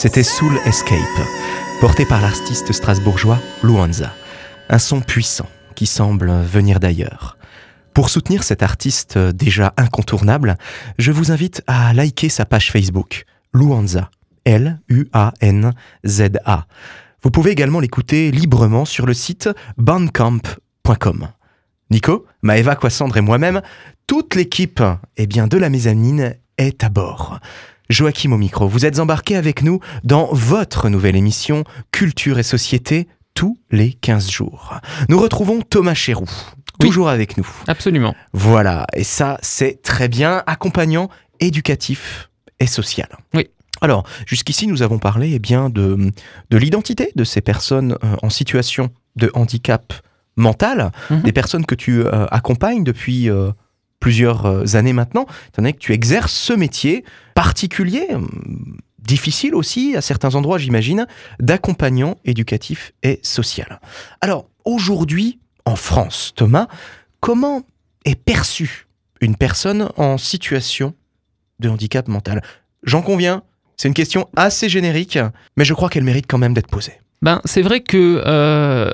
C'était Soul Escape, porté par l'artiste strasbourgeois Luanza. Un son puissant qui semble venir d'ailleurs. Pour soutenir cet artiste déjà incontournable, je vous invite à liker sa page Facebook, Luanza, L-U-A-N-Z-A. Vous pouvez également l'écouter librement sur le site bandcamp.com. Nico, Maëva Quassandre et moi-même, toute l'équipe eh bien, de la mezzanine est à bord. Joachim au micro, vous êtes embarqué avec nous dans votre nouvelle émission Culture et Société tous les 15 jours. Nous retrouvons Thomas Chéroux, toujours avec nous.
Absolument.
Voilà, et ça c'est très bien, accompagnant, éducatif et social.
Oui.
Alors, jusqu'ici, nous avons parlé eh bien, de, de l'identité de ces personnes euh, en situation de handicap mental,
Mhm.
des personnes que tu euh, accompagnes depuis euh, plusieurs euh, années maintenant, étant donné que tu exerces ce métier particulier, hum, difficile aussi à certains endroits, j'imagine, d'accompagnant éducatif et social. Alors, aujourd'hui, en France, Thomas, comment est perçue une personne en situation de handicap mental? J'en conviens, c'est une question assez générique, mais je crois qu'elle mérite quand même d'être posée.
Ben, c'est vrai que euh,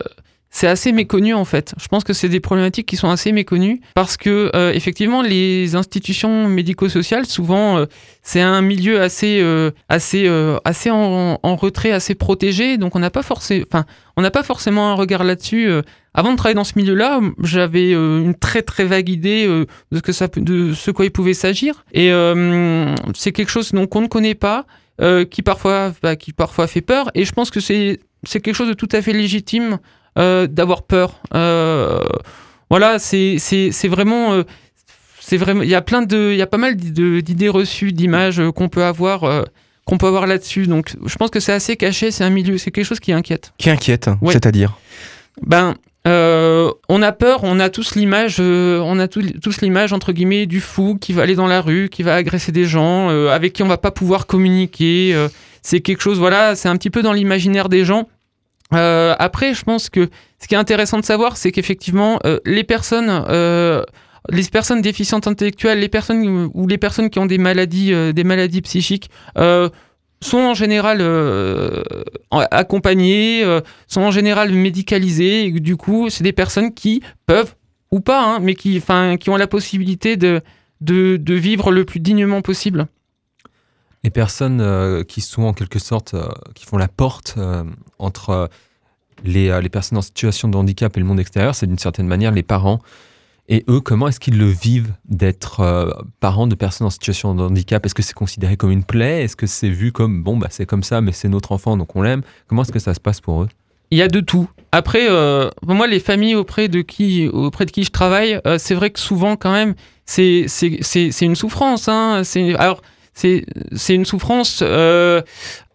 c'est assez méconnu en fait. Je pense que c'est des problématiques qui sont assez méconnues parce que euh, effectivement les institutions médico-sociales souvent euh, c'est un milieu assez euh, assez assez en, retrait, assez protégé. Donc on n'a pas forcément, enfin on n'a pas forcément un regard là-dessus. Avant de travailler dans ce milieu-là, j'avais une très très vague idée de ce que ça, de ce quoi il pouvait s'agir. Et c'est quelque chose donc qu'on ne connaît pas, qui parfois bah, qui parfois fait peur. Et je pense que c'est c'est quelque chose de tout à fait légitime d'avoir peur. Euh, voilà, c'est vraiment euh, c'est vraiment il y a plein de il y a pas mal d'idées reçues, d'images euh, qu'on peut avoir euh, qu'on peut avoir là-dessus. Donc je pense que c'est assez caché, c'est un milieu, c'est quelque chose qui inquiète.
Qui inquiète,
Ouais.
c'est-à-dire?
Ben, euh, on a peur, on a tous l'image, euh, on a tout- tous l'image entre guillemets du fou qui va aller dans la rue, qui va agresser des gens, euh, avec qui on va pas pouvoir communiquer. euh, c'est quelque chose, voilà, c'est un petit peu dans l'imaginaire des gens. Euh, après, je pense que ce qui est intéressant de savoir, c'est qu'effectivement, euh, les personnes, euh, les personnes déficientes intellectuelles, les personnes ou les personnes qui ont des maladies, euh, des maladies psychiques, euh, sont en général euh, accompagnées, sont en général médicalisées. Et du coup, c'est des personnes qui peuvent ou pas, hein, mais qui, enfin, qui ont la possibilité de, de, de vivre le plus dignement possible.
Les personnes euh, qui sont en quelque sorte, euh, qui font la porte euh, entre les, les personnes en situation de handicap et le monde extérieur, c'est d'une certaine manière les parents. Et eux, comment est-ce qu'ils le vivent d'être parents de personnes en situation de handicap? Est-ce que c'est considéré comme une plaie? Est-ce que c'est vu comme, bon, bah, c'est comme ça, mais c'est notre enfant, donc on l'aime? Comment est-ce que ça se passe pour eux?
Il y a de tout. Après, euh, moi, les familles auprès de qui, auprès de qui je travaille, c'est vrai que souvent, quand même, c'est une souffrance. Hein. Alors, c'est une souffrance. euh,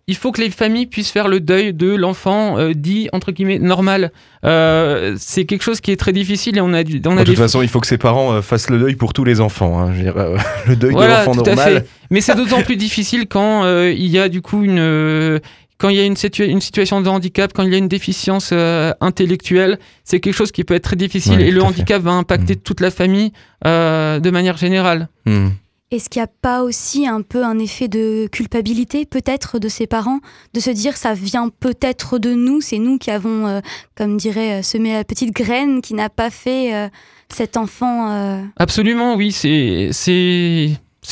il faut que les familles puissent faire le deuil de l'enfant euh, dit, entre guillemets, normal. Euh, c'est quelque chose qui est très difficile et on a, du- on a
De toute
des
façon, il faut que ses parents euh, fassent le deuil pour tous les enfants. hein. Je veux dire, le deuil
Voilà,
de l'enfant normal.
Mais c'est d'autant plus difficile quand il y a du coup une quand il y a une, situa- une situation de handicap, quand il y a une déficience euh, intellectuelle, c'est quelque chose qui peut être très difficile et le
fait.
handicap va impacter
Mhm.
toute la famille euh, de manière générale.
Hmm.
Est-ce qu'il n'y a pas aussi un peu un effet de culpabilité, peut-être, de ses parents, de se dire ça vient peut-être de nous, c'est nous qui avons, euh, comme dirait, euh, semé la petite graine qui n'a pas fait euh, cet enfant.
Absolument, oui, c'est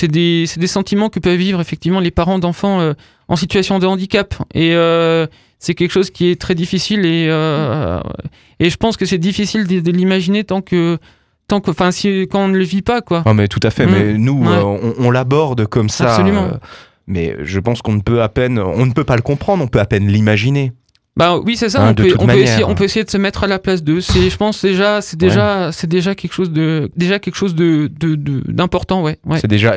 des, des sentiments que peuvent vivre effectivement les parents d'enfants en situation de handicap et c'est quelque chose qui est très difficile et et je pense que c'est difficile de, de l'imaginer tant que tant que enfin si quand on ne le vit pas quoi.
Ah, mais tout à fait.
Mm.
Mais nous,
Ouais.
euh, on, on l'aborde comme ça.
Absolument.
euh, mais je pense qu'on ne peut à peine, on ne peut pas le comprendre. On peut à peine l'imaginer.
Bah oui, c'est ça.
Hein,
on, peut, on, peut essayer, on peut essayer de se mettre à la place d'eux. C'est, je pense déjà, c'est déjà, c'est déjà quelque chose de, déjà quelque chose de, de- de- d'important, ouais. ouais.
C'est déjà,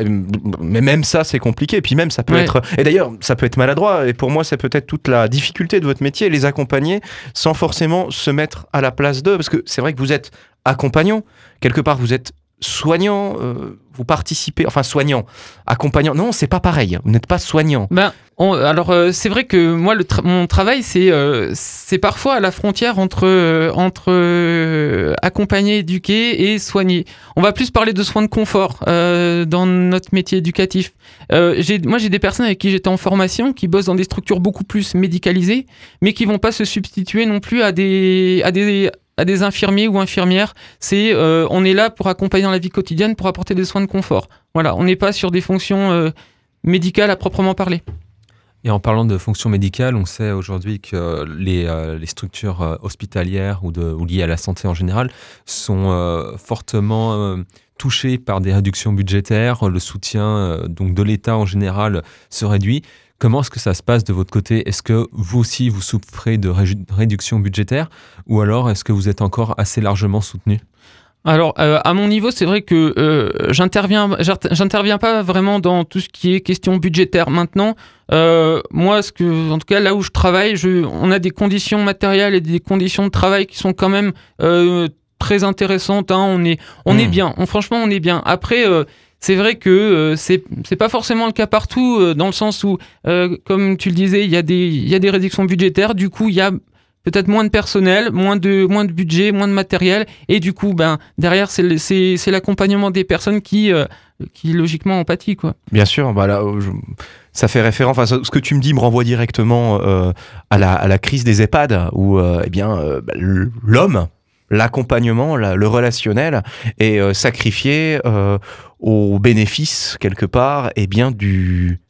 mais même ça, c'est compliqué. Et puis même, ça peut
Ouais.
être. Et d'ailleurs, ça peut être maladroit. Et pour moi, c'est peut-être toute la difficulté de votre métier, les accompagner sans forcément se mettre à la place d'eux, parce que c'est vrai que vous êtes accompagnant. Quelque part, vous êtes soignant. euh, vous participez, enfin soignant, accompagnant. Non, c'est pas pareil. Vous n'êtes pas soignant.
Ben, alors euh, c'est vrai que moi mon travail c'est euh, c'est parfois à la frontière entre euh, entre accompagner, éduquer et soigner. On va plus parler de soins de confort dans notre métier éducatif. Moi j'ai des personnes avec qui j'étais en formation qui bossent dans des structures beaucoup plus médicalisées, mais qui vont pas se substituer non plus à des à des à des infirmiers ou infirmières. C'est on est là pour accompagner dans la vie quotidienne, pour apporter des soins de confort. Voilà, on n'est pas sur des fonctions euh, médicales à proprement parler.
Et en parlant de fonction médicale, on sait aujourd'hui que les, euh, structures euh, hospitalières ou, liées à la santé en général sont fortement touchées par des réductions budgétaires. Le soutien donc de l'État en général se réduit. Comment est-ce que ça se passe de votre côté? Est-ce que vous aussi vous souffrez de réductions budgétaires? Ou alors est-ce que vous êtes encore assez largement soutenu?
Alors, euh, à mon niveau, c'est vrai que euh, j'interviens, j'int- j'interviens pas vraiment dans tout ce qui est question budgétaire. Maintenant, euh, moi, ce que, en tout cas, là où je travaille, je, on a des conditions matérielles et des conditions de travail qui sont quand même euh, très intéressantes. hein. On est, on est bien. On, franchement, on est bien. Après. euh, c'est vrai que euh, c'est c'est pas forcément le cas partout euh, dans le sens où, euh, comme tu le disais, il y a des il y a des réductions budgétaires. Du coup, il y a peut-être moins de personnel, moins de moins de budget, moins de matériel, et du coup, ben derrière, c'est l'accompagnement des personnes qui euh, qui logiquement en pâtit, quoi.
Bien sûr, bah ça fait référence. Enfin, ce que tu me dis me renvoie directement euh, à, la, à la crise des EHPAD, où euh, eh bien bah, l'homme, l'accompagnement, la- le relationnel est sacrifié au bénéfice quelque part, et bien du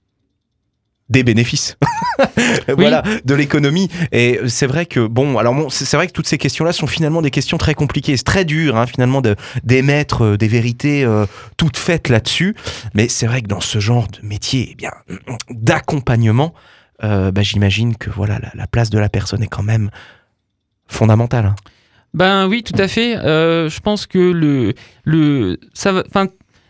des bénéfices, voilà, de l'économie. Et c'est vrai que bon, alors bon, c'est vrai que toutes ces questions-là sont finalement des questions très compliquées. C'est très dur, hein, finalement, de- d'émettre euh, des vérités euh, toutes faites là-dessus. Mais c'est vrai que dans ce genre de métier, eh bien, d'accompagnement, euh, bah, j'imagine que voilà, la, la place de la personne est quand même fondamentale. hein.
Ben oui, tout à fait. Euh, je pense que le le ça enfin.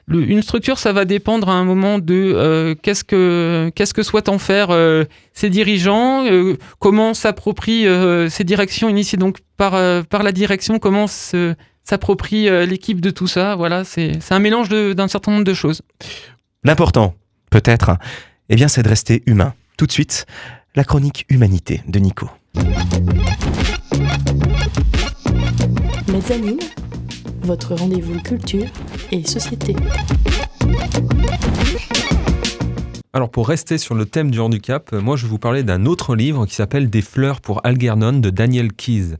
Le- Une structure, ça va dépendre à un moment de euh, qu'est-ce que qu'est-ce que souhaitent en faire euh, ces dirigeants, euh, comment s'approprie euh, ces directions initiées donc par euh, par la direction, comment se- s'approprie euh, l'équipe de tout ça. Voilà, c'est c'est un mélange de- d'un certain nombre de choses.
L'important, peut-être, eh bien, c'est de rester humain. Tout de suite, la chronique humanité de Nico.
Mezzanine, votre rendez-vous culture et société.
Alors pour rester sur le thème du handicap, euh, moi je vais vous parler d'un autre livre qui s'appelle Des fleurs pour Algernon de Daniel Keyes,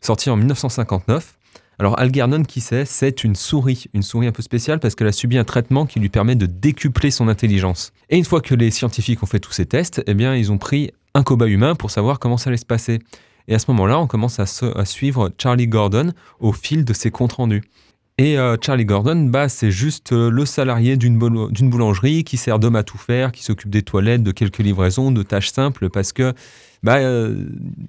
sorti en 1959. Alors Algernon, qui c'est? C'est une souris, une souris un peu spéciale parce qu'elle a subi un traitement qui lui permet de décupler son intelligence. Et une fois que les scientifiques ont fait tous ces tests, eh bien ils ont pris un cobaye humain pour savoir comment ça allait se passer. Et à ce moment-là, on commence à, suivre Charlie Gordon au fil de ses comptes rendus. Et euh, Charlie Gordon, bah, c'est juste euh, le salarié d'une boulangerie qui sert d'homme à tout faire, qui s'occupe des toilettes, de quelques livraisons, de tâches simples, parce que bah, euh,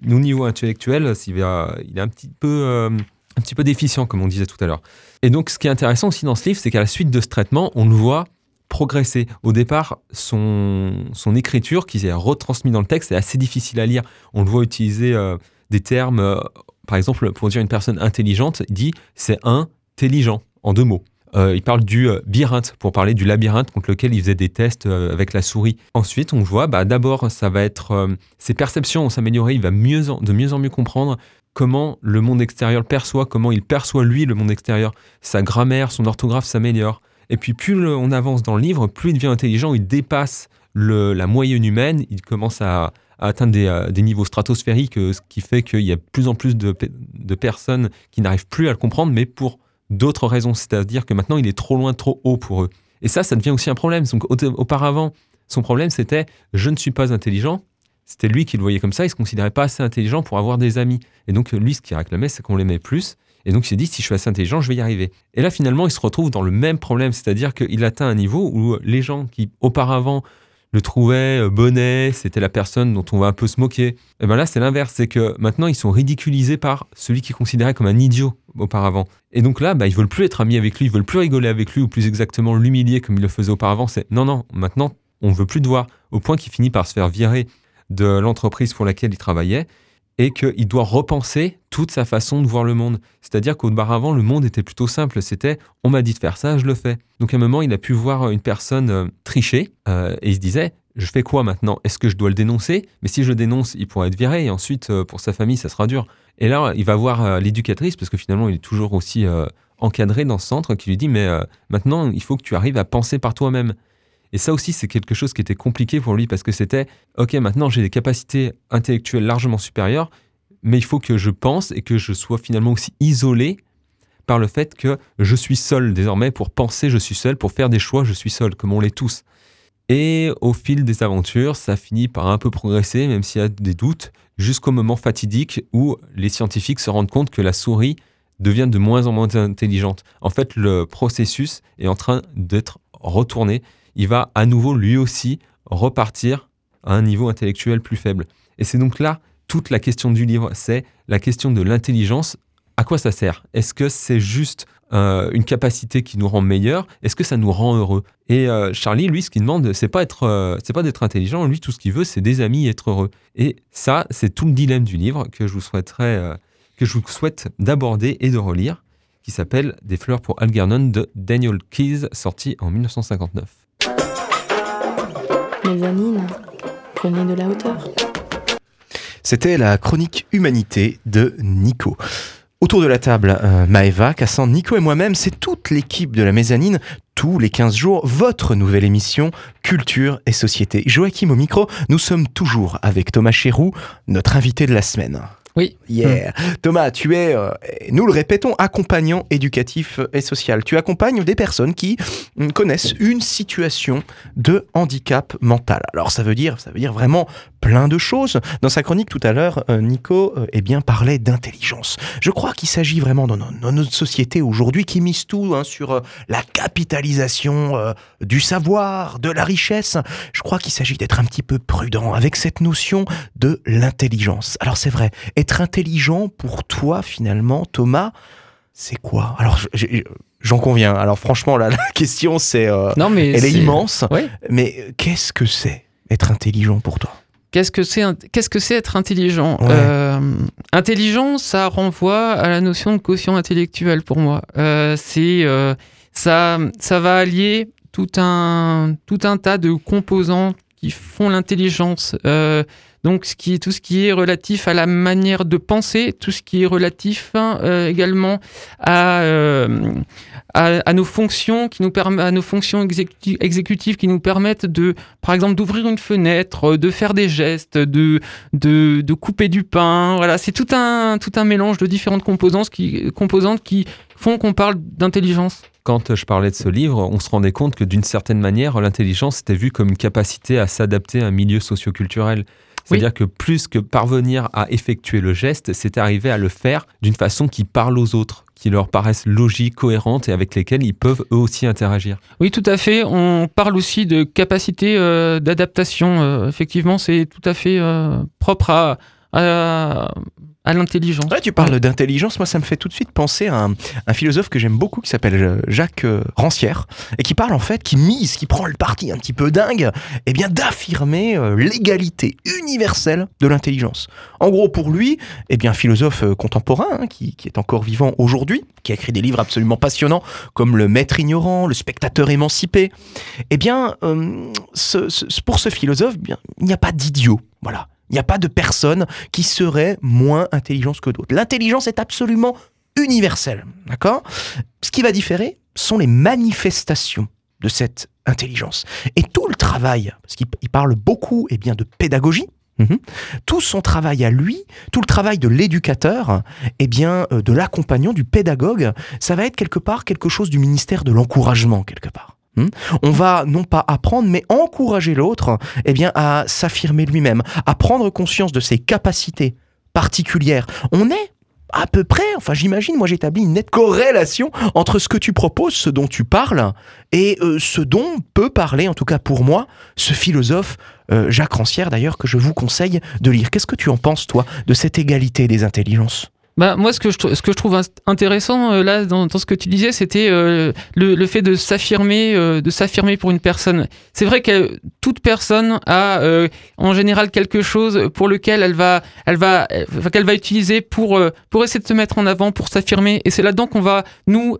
au niveau intellectuel, il, est un petit, peu, un petit peu déficient, comme on disait tout à l'heure. Et donc, ce qui est intéressant aussi dans ce livre, c'est qu'à la suite de ce traitement, on le voit progresser. Au départ, son, son écriture, qui est retransmise dans le texte, est assez difficile à lire. On le voit utiliser euh, des termes, euh, par exemple, pour dire une personne intelligente, il dit c'est intelligent, en deux mots. Euh, il parle du labyrinthe, pour parler du labyrinthe contre lequel il faisait des tests avec la souris. Ensuite, on voit, bah, d'abord, ça va être ses perceptions vont s'améliorer, il va mieux de mieux en mieux comprendre comment le monde extérieur le perçoit, comment il perçoit lui le monde extérieur. Sa grammaire, son orthographe s'améliore. Et puis plus on avance dans le livre, plus il devient intelligent, il dépasse la moyenne humaine, il commence à, atteindre des, euh, des niveaux stratosphériques, euh, ce qui fait qu'il y a de plus en plus de, pe- de personnes qui n'arrivent plus à le comprendre, mais pour d'autres raisons, c'est-à-dire que maintenant il est trop loin, trop haut pour eux. Et ça, ça devient aussi un problème. Donc, au- auparavant, son problème c'était je ne suis pas intelligent. C'était lui qui le voyait comme ça, il se considérait pas assez intelligent pour avoir des amis. Et donc lui, ce qu'il réclamait, c'est qu'on l'aimait plus. Et donc il s'est dit, si je suis assez intelligent, je vais y arriver. Et là, finalement, il se retrouve dans le même problème, c'est-à-dire qu'il atteint un niveau où les gens qui auparavant le trouvaient euh, bonnet, c'était la personne dont on va un peu se moquer. Et bien là, c'est l'inverse, c'est que maintenant, ils sont ridiculisés par celui qu'ils considéraient comme un idiot auparavant. Et donc là, bah, ils veulent plus être amis avec lui, ils veulent plus rigoler avec lui, ou plus exactement l'humilier comme ils le faisaient auparavant. C'est non, non, maintenant, on veut plus te voir. Au point qu'il finit par se faire virer de l'entreprise pour laquelle il travaillait. Et qu'il doit repenser toute sa façon de voir le monde. C'est-à-dire qu'auparavant, le monde était plutôt simple. C'était on m'a dit de faire ça, je le fais. Donc à un moment, il a pu voir une personne euh, tricher euh, et il se disait je fais quoi maintenant? Est-ce que je dois le dénoncer? Mais si je le dénonce, il pourra être viré et ensuite, euh, pour sa famille, ça sera dur. Et là, il va voir l'éducatrice parce que finalement, il est toujours aussi encadré dans ce centre qui lui dit mais maintenant, il faut que tu arrives à penser par toi-même. Et ça aussi, c'est quelque chose qui était compliqué pour lui parce que c'était, ok, maintenant j'ai des capacités intellectuelles largement supérieures, mais il faut que je pense et que je sois finalement aussi isolé par le fait que je suis seul désormais pour penser, je suis seul, pour faire des choix, je suis seul, comme on l'est tous. Et au fil des aventures, ça finit par un peu progresser, même s'il y a des doutes, jusqu'au moment fatidique où les scientifiques se rendent compte que la souris devient de moins en moins intelligente. En fait, le processus est en train d'être retourné il va à nouveau lui aussi repartir à un niveau intellectuel plus faible. Et c'est donc là toute la question du livre, c'est la question de l'intelligence. À quoi ça sert? Est-ce que c'est juste euh, une capacité qui nous rend meilleurs? Est-ce que ça nous rend heureux? Et euh, Charlie, lui, ce qu'il demande, c'est pas être, euh, pas d'être intelligent. Lui, tout ce qu'il veut, c'est des amis, et être heureux. Et ça, c'est tout le dilemme du livre que je vous souhaiterais, que je vous souhaite d'aborder et de relire, qui s'appelle Des fleurs pour Algernon de Daniel Keyes, sorti en 1959.
Prenez de la hauteur.
C'était la chronique Humanité de Nico. Autour de la table, euh, Maeva, Cassandre, Nico et moi-même, c'est toute l'équipe de la mezzanine, tous les 15 jours, votre nouvelle émission Culture et Société. Joachim au micro, nous sommes toujours avec Thomas Chéroux, notre invité de la semaine.
Oui.
Yeah. Thomas, tu es, euh, nous le répétons, accompagnant éducatif et social. Tu accompagnes des personnes qui mm, connaissent une situation de handicap mental. Alors ça veut dire, ça veut dire vraiment plein de choses. Dans sa chronique tout à l'heure, euh, Nico euh, eh bien, parlait d'intelligence. Je crois qu'il s'agit vraiment dans, notre société aujourd'hui qui mise tout hein, sur la capitalisation du savoir, de la richesse. Je crois qu'il s'agit d'être un petit peu prudent avec cette notion de l'intelligence. Alors c'est vrai, être intelligent pour toi finalement, Thomas, c'est quoi? Alors j'en conviens. Alors franchement, la question c'est, euh, non mais elle est, immense. Mais qu'est-ce que c'est être intelligent pour toi?
Qu'est-ce que c'est qu'est-ce que c'est être intelligent? Euh, Intelligent, ça renvoie à la notion de quotient intellectuel pour moi. Euh, c'est ça, ça va allier tout un tout un tas de composants qui font l'intelligence. Donc, ce qui est, tout ce qui est relatif à la manière de penser, tout ce qui est relatif hein, euh, également euh, à, à, nos fonctions, qui nous à nos fonctions exécutives qui nous permettent de, par exemple, d'ouvrir une fenêtre, de faire des gestes, de, de, de couper du pain. Voilà, c'est tout un, tout un mélange de différentes composantes qui, composantes qui font qu'on parle d'intelligence
quand je parlais de ce livre, on se rendait compte que d'une certaine manière, l'intelligence était vue comme une capacité à s'adapter à un milieu socioculturel. C'est-à-dire que plus que parvenir à effectuer le geste, c'est arriver à le faire d'une façon qui parle aux autres qui leur paraissent logiques, cohérentes et avec lesquelles ils peuvent eux aussi interagir.
Oui, tout à fait. On parle aussi de capacité euh, d'adaptation. Euh, effectivement, c'est tout à fait euh, propre à, à, à l'intelligence.
tu parles d'intelligence, moi ça me fait tout de suite penser à un, philosophe que j'aime beaucoup qui s'appelle euh, Jacques euh, Rancière et qui parle en fait, qui mise, qui prend le parti un petit peu dingue, eh bien d'affirmer euh, l'égalité universelle de l'intelligence. En gros pour lui, eh bien philosophe contemporain hein, qui, est encore vivant aujourd'hui, qui a écrit des livres absolument passionnants comme Le Maître ignorant, Le Spectateur émancipé, eh bien pour ce philosophe, eh bien il n'y a pas d'idiot, voilà. Il n'y a pas de personne qui serait moins intelligente que d'autres. L'intelligence est absolument universelle, d'accord? Ce qui va différer sont les manifestations de cette intelligence. Et tout le travail, parce qu'il parle beaucoup eh bien, de pédagogie, mhm, tout son travail à lui, tout le travail de l'éducateur, eh bien, euh, de l'accompagnant, du pédagogue, ça va être quelque part quelque chose du ministère de l'encouragement, quelque part. Hmm? On va non pas apprendre, mais encourager l'autre eh bien, à s'affirmer lui-même, à prendre conscience de ses capacités particulières. On est à peu près, enfin j'imagine, moi j'établis une nette corrélation entre ce que tu proposes, ce dont tu parles, et euh, ce dont peut parler, en tout cas pour moi, ce philosophe euh, Jacques Rancière d'ailleurs, que je vous conseille de lire. Qu'est-ce que tu en penses, toi, de cette égalité des intelligences?
Bah, moi, ce que je, ce que je trouve int- intéressant euh, là dans, dans ce que tu disais, c'était euh, le, le fait de s'affirmer, euh, de s'affirmer pour une personne. C'est vrai que toute personne a en général quelque chose pour lequel elle va, elle va, qu'elle va utiliser pour pour essayer de se mettre en avant, pour s'affirmer. Et c'est là-dedans qu'on va nous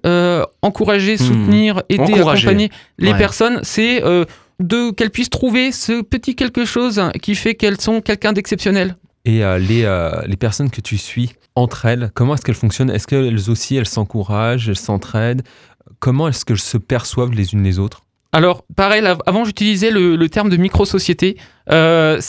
encourager, soutenir, aider,
Encourager.
accompagner les
Ouais.
personnes. C'est de qu'elles puissent trouver ce petit quelque chose qui fait qu'elles sont quelqu'un d'exceptionnel.
Et euh, les, euh, les personnes que tu suis entre elles, comment est-ce qu'elles fonctionnent? Est-ce qu'elles aussi, elles s'encouragent, elles s'entraident? Comment est-ce qu'elles se perçoivent les unes les autres?
Alors, pareil, avant j'utilisais le, le terme de micro-société. Euh,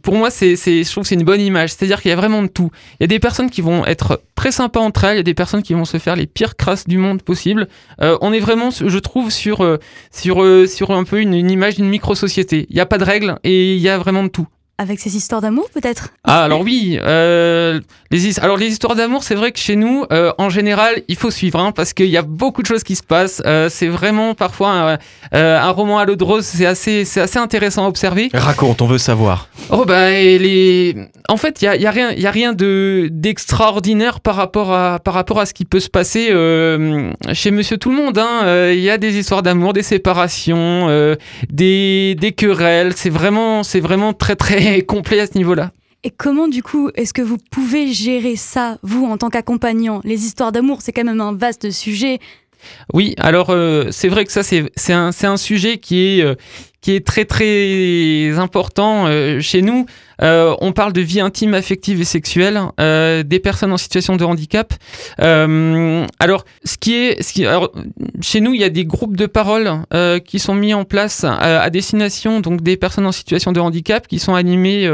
pour moi, c'est, je trouve que c'est une bonne image. C'est-à-dire qu'il y a vraiment de tout. Il y a des personnes qui vont être très sympas entre elles, il y a des personnes qui vont se faire les pires crasses du monde possible. Euh, on est vraiment, je trouve, sur, sur, sur un peu une, une image d'une micro-société. Il n'y a pas de règles et il y a vraiment de tout.
Avec ces histoires d'amour, peut-être?
Ah alors oui, euh, les alors les histoires d'amour, c'est vrai que chez nous, euh, en général, il faut suivre hein, parce qu'il y a beaucoup de choses qui se passent. Euh, c'est vraiment parfois un, euh, un roman à l'eau de rose. C'est assez, c'est assez intéressant à observer.
Raconte, on veut savoir.
Oh bah et les, en fait, il y a, y a rien, il y a rien de d'extraordinaire par rapport à par rapport à ce qui peut se passer euh, chez Monsieur Tout le Monde. hein. Euh, Il y a des histoires d'amour, des séparations, euh, des des querelles. C'est vraiment, c'est vraiment très très complet à ce niveau-là.
Et comment, du coup, est-ce que vous pouvez gérer ça, vous, en tant qu'accompagnant? Les histoires d'amour, c'est quand même un vaste sujet.
Oui, alors euh, c'est vrai que ça c'est un un sujet qui est euh, qui est très très important euh, chez nous. On parle de vie intime, affective et sexuelle des personnes en situation de handicap. Alors ce qui est ce qui alors, chez nous il y a des groupes de parole qui sont mis en place à, à destination donc des personnes en situation de handicap qui sont animés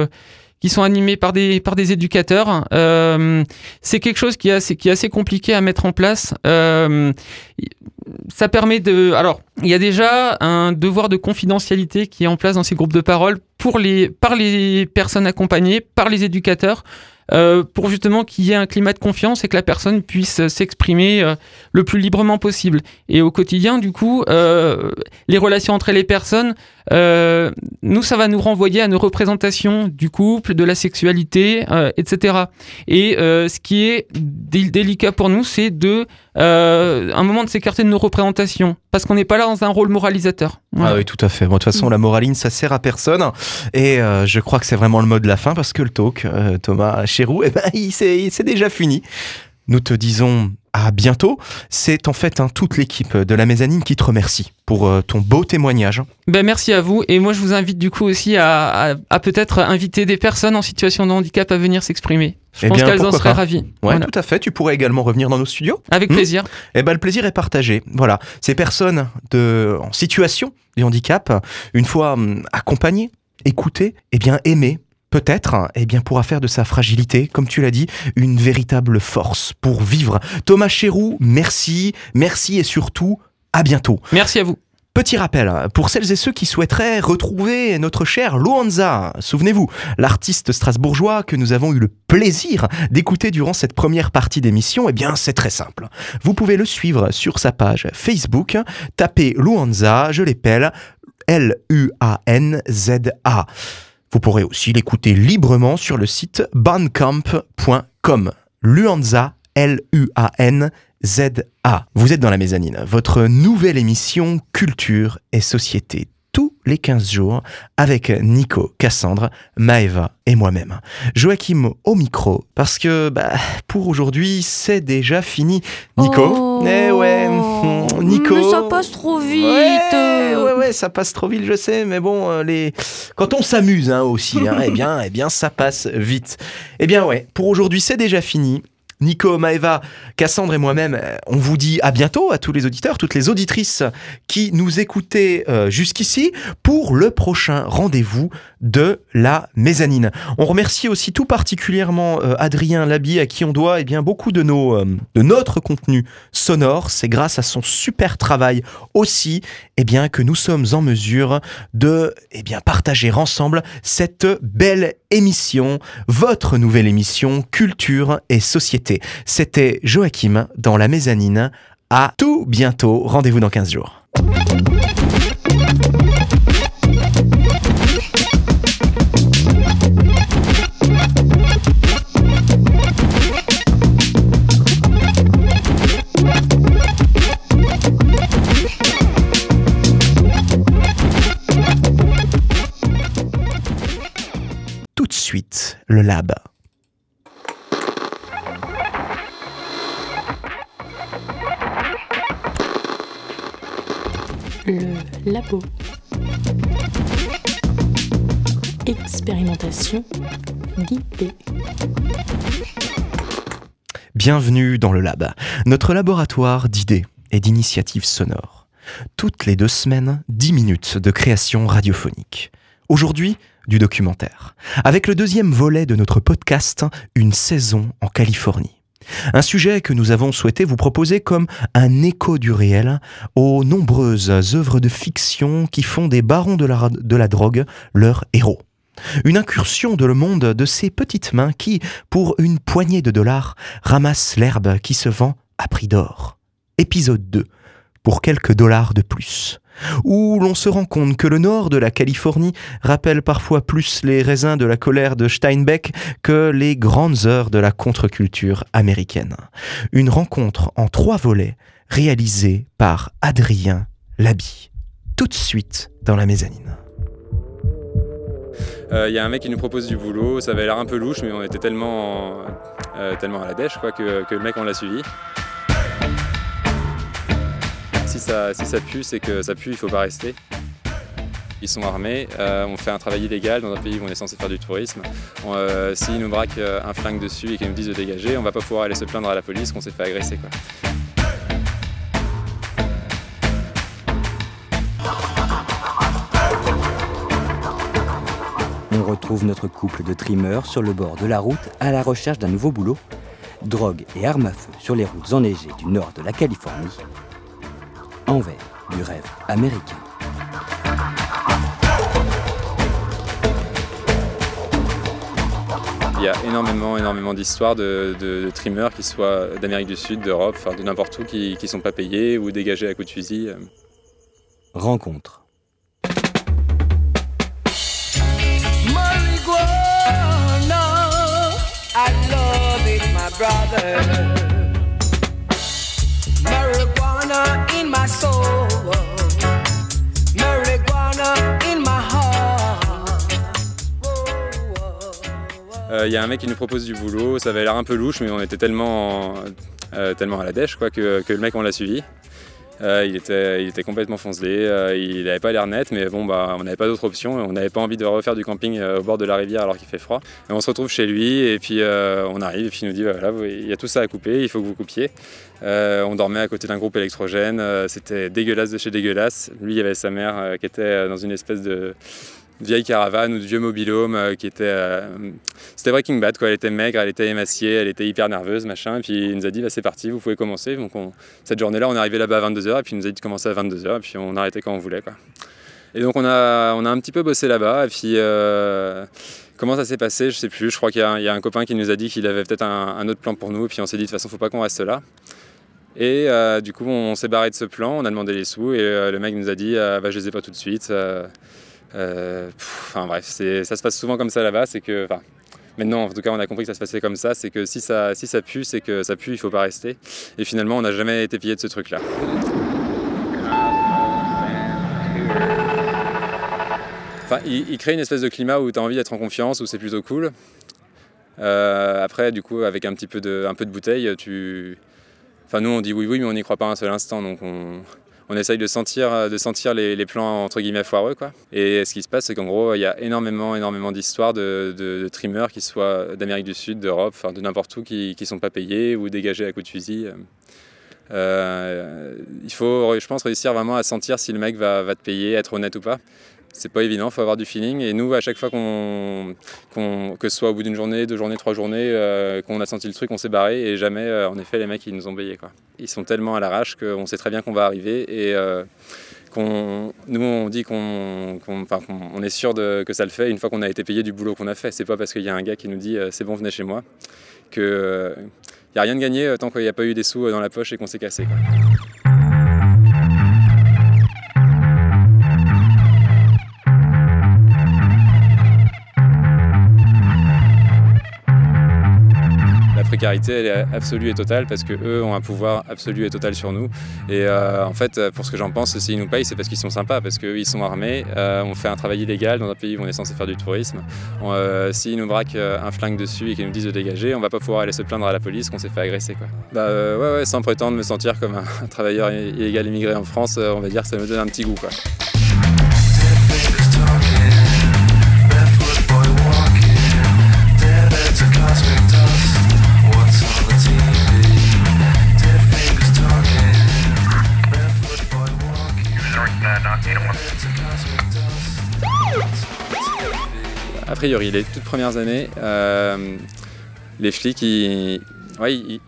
qui sont animés par des par des éducateurs. Euh, c'est quelque chose qui est assez qui est assez compliqué à mettre en place. Euh, ça permet de. Alors, il y a déjà un devoir de confidentialité qui est en place dans ces groupes de parole pour les, par les personnes accompagnées, par les éducateurs, euh, pour justement qu'il y ait un climat de confiance et que la personne puisse s'exprimer euh, le plus librement possible. Et au quotidien, du coup, euh, les relations entre les personnes, euh, nous, ça va nous renvoyer à nos représentations du couple, de la sexualité, euh, etc. Et euh, ce qui est dé- délicat pour nous, c'est de euh, un moment de s'écarter de nos représentations, parce qu'on n'est pas là dans un rôle moralisateur. Voilà.
Ah oui, tout à fait. Bon, de toute façon, la moraline, ça sert à personne. Et euh, je crois que c'est vraiment le mot de la fin parce que le talk, euh, Thomas Chéroux, eh ben, il s'est déjà fini. Nous te disons à bientôt. C'est en fait hein, toute l'équipe de la mezzanine qui te remercie pour euh, ton beau témoignage.
Ben, merci à vous, et moi je vous invite du coup aussi à, à- à peut-être inviter des personnes en situation de handicap à venir s'exprimer. Je
Eh
pense qu'elles en seraient
pas.
ravies.
Ouais,
Voilà.
tout à fait. Tu pourrais également revenir dans nos studios.
Avec
Hmm.
plaisir.
Eh ben, le plaisir est partagé. Voilà, ces personnes de, en situation de handicap, une fois hum, accompagnées, écoutées, eh bien aimées, peut-être, eh bien pourra faire de sa fragilité, comme tu l'as dit, une véritable force pour vivre. Thomas Chéroux, merci, merci et surtout à bientôt.
Merci à vous.
Petit rappel, pour celles et ceux qui souhaiteraient retrouver notre cher Luanza, souvenez-vous, l'artiste strasbourgeois que nous avons eu le plaisir d'écouter durant cette première partie d'émission, eh bien c'est très simple. Vous pouvez le suivre sur sa page Facebook, tapez Luanza, je l'appelle L-U-A-N-Z-A. Vous pourrez aussi l'écouter librement sur le site bandcamp.com. Luanza, L-U-A-N-Z-A. ZA. Vous êtes dans la mezzanine, votre nouvelle émission Culture et Société, tous les 15 jours, avec Nico, Cassandre, Maeva et moi-même. Joachim au micro, parce que bah, pour aujourd'hui, c'est déjà fini. Nico
Oh.
Eh ouais, Nico
Mais ça passe trop vite.
Ouais, ça passe trop vite, je sais, mais bon, euh, les... quand on s'amuse hein, aussi, hein, eh, bien, eh bien, ça passe vite. Eh bien, ouais, pour aujourd'hui, c'est déjà fini. Nico, Maeva, Cassandre et moi-même, euh, on vous dit à bientôt à tous les auditeurs, toutes les auditrices qui nous écoutaient euh, jusqu'ici pour le prochain rendez-vous de la mezzanine. On remercie aussi tout particulièrement euh, Adrien Labi à qui on doit eh bien, beaucoup de, nos, de notre contenu sonore. C'est grâce à son super travail aussi eh bien, que nous sommes en mesure de eh bien, partager ensemble cette belle émission, votre nouvelle émission Culture et Société. C'était Joachim dans la mezzanine. À tout bientôt. Rendez-vous dans 15 jours. Le lab.
Le labo. Expérimentation guidée.
Bienvenue dans le lab, notre laboratoire d'idées et d'initiatives sonores. Toutes les deux semaines, 10 minutes de création radiophonique. Aujourd'hui, du documentaire, avec le deuxième volet de notre podcast, Une saison en Californie. Un sujet que nous avons souhaité vous proposer comme un écho du réel aux nombreuses œuvres de fiction qui font des barons de la, de la drogue leurs héros. Une incursion de le monde de ces petites mains qui, pour une poignée de dollars, ramassent l'herbe qui se vend à prix d'or. Épisode 2. Pour quelques dollars de plus. Où l'on se rend compte que le nord de la Californie rappelle parfois plus les raisins de la colère de Steinbeck que les grandes heures de la contre-culture américaine. Une rencontre en trois volets réalisée par Adrien Labi. Tout de suite dans la mezzanine.
Il euh, y a un mec qui nous propose du boulot, ça avait l'air un peu louche, mais on était tellement, euh, à la dèche quoi, que le mec on l'a suivi. Si ça, pue, c'est que ça pue, il faut pas rester. Ils sont armés, euh, on fait un travail illégal dans un pays où on est censé faire du tourisme. Euh, S'ils nous braquent un flingue dessus et qu'ils nous disent de dégager, on va pas pouvoir aller se plaindre à la police qu'on s'est fait agresser.
On retrouve notre couple de trimeurs sur le bord de la route à la recherche d'un nouveau boulot. Drogue et armes à feu sur les routes enneigées du nord de la Californie. Envers du rêve américain.
Il y a énormément, énormément d'histoires de, de, de trimeurs qui soient d'Amérique du Sud, d'Europe, enfin de n'importe où, qui ne sont pas payés ou dégagés à coups de fusil.
Rencontre.
Marijuana, I love it,
Il euh, y a un mec qui nous propose du boulot, ça avait l'air un peu louche, mais on était tellement, euh, tellement à la dèche quoi, que, que le mec on l'a suivi. Euh, il, était, complètement foncelé, euh, il n'avait pas l'air net, mais bon, bah, on n'avait pas d'autre option. On n'avait pas envie de refaire du camping euh, au bord de la rivière alors qu'il fait froid. On se retrouve chez lui et puis on arrive et puis il nous dit voilà, il y a tout ça à couper, il faut que vous coupiez. On dormait à côté d'un groupe électrogène, c'était dégueulasse de chez dégueulasse. Lui, il y avait sa mère qui était dans une espèce de vieille caravane ou de vieux mobilhome euh, qui était. euh, c'était Breaking Bad, quoi. Elle était maigre, elle était émaciée, elle était hyper nerveuse, machin. Et puis il nous a dit, bah, c'est parti, vous pouvez commencer. Donc on- cette journée-là, on est arrivé là-bas à 22h et puis il nous a dit de commencer à 22h et puis on arrêtait quand on voulait, quoi. Et donc on a, on a un petit peu bossé là-bas et puis. euh, Comment ça s'est passé Je sais plus. Je crois qu'il y, a un- copain qui nous a dit qu'il avait peut-être un, autre plan pour nous. Et puis on s'est dit de toute façon, faut pas qu'on reste là. Et euh, du coup, on s'est barré de ce plan. On a demandé les sous et euh, le mec nous a dit, bah, je les ai pas tout de suite. Euh, Enfin bref, ça se passe souvent comme ça là-bas. C'est que, maintenant, en tout cas, on a compris que ça se passait comme ça. C'est que si ça, pue, c'est que ça pue. Il faut pas rester. Et finalement, on n'a jamais été pillé de ce truc-là. Enfin, il, il crée une espèce de climat où tu as envie d'être en confiance, où c'est plutôt cool. Euh, après, du coup, avec un petit peu de, un peu de bouteille, tu. Enfin, nous, on dit oui, oui, mais on n'y croit pas un seul instant. Donc, on, on essaye de sentir, de sentir les, plans entre guillemets foireux. Quoi. Et ce qui se passe, c'est qu'en gros, il y a énormément, énormément d'histoires de, de, de trimeurs qui soient d'Amérique du Sud, d'Europe, enfin, de n'importe où, qui ne sont pas payés ou dégagés à coups de fusil. Euh, il faut, je pense, réussir vraiment à sentir si le mec va te payer, être honnête ou pas. C'est pas évident, il faut avoir du feeling. Et nous, à chaque fois qu'on, que ce soit au bout d'une journée, deux journées, trois journées, euh, qu'on a senti le truc, on s'est barré et jamais, euh, en effet, les mecs, ils nous ont payés. Quoi. Ils sont tellement à l'arrache qu'on sait très bien qu'on va arriver et euh, qu'on, nous, on dit qu'on, qu'on- est sûr de, que ça le fait une fois qu'on a été payé du boulot qu'on a fait. C'est pas parce qu'il y a un gars qui nous dit c'est bon, venez chez moi que il n'y a rien de gagné tant qu'il n'y a pas eu des sous dans la poche et qu'on s'est cassé. Précarité elle est absolue et totale parce que eux ont un pouvoir absolu et total sur nous. Et euh, en fait, pour ce que j'en pense, s'ils nous payent, c'est parce qu'ils sont sympas, parce qu'eux ils sont armés. euh, on fait un travail illégal dans un pays où on est censé faire du tourisme. Euh, s'ils nous braquent un flingue dessus et qu'ils nous disent de dégager, on va pas pouvoir aller se plaindre à la police qu'on s'est fait agresser. Quoi. Bah ouais, ouais, sans prétendre me sentir comme un, travailleur illégal immigré en France, on va dire que ça me donne un petit goût. Quoi. Priori, les toutes premières années, euh, les flics, ils,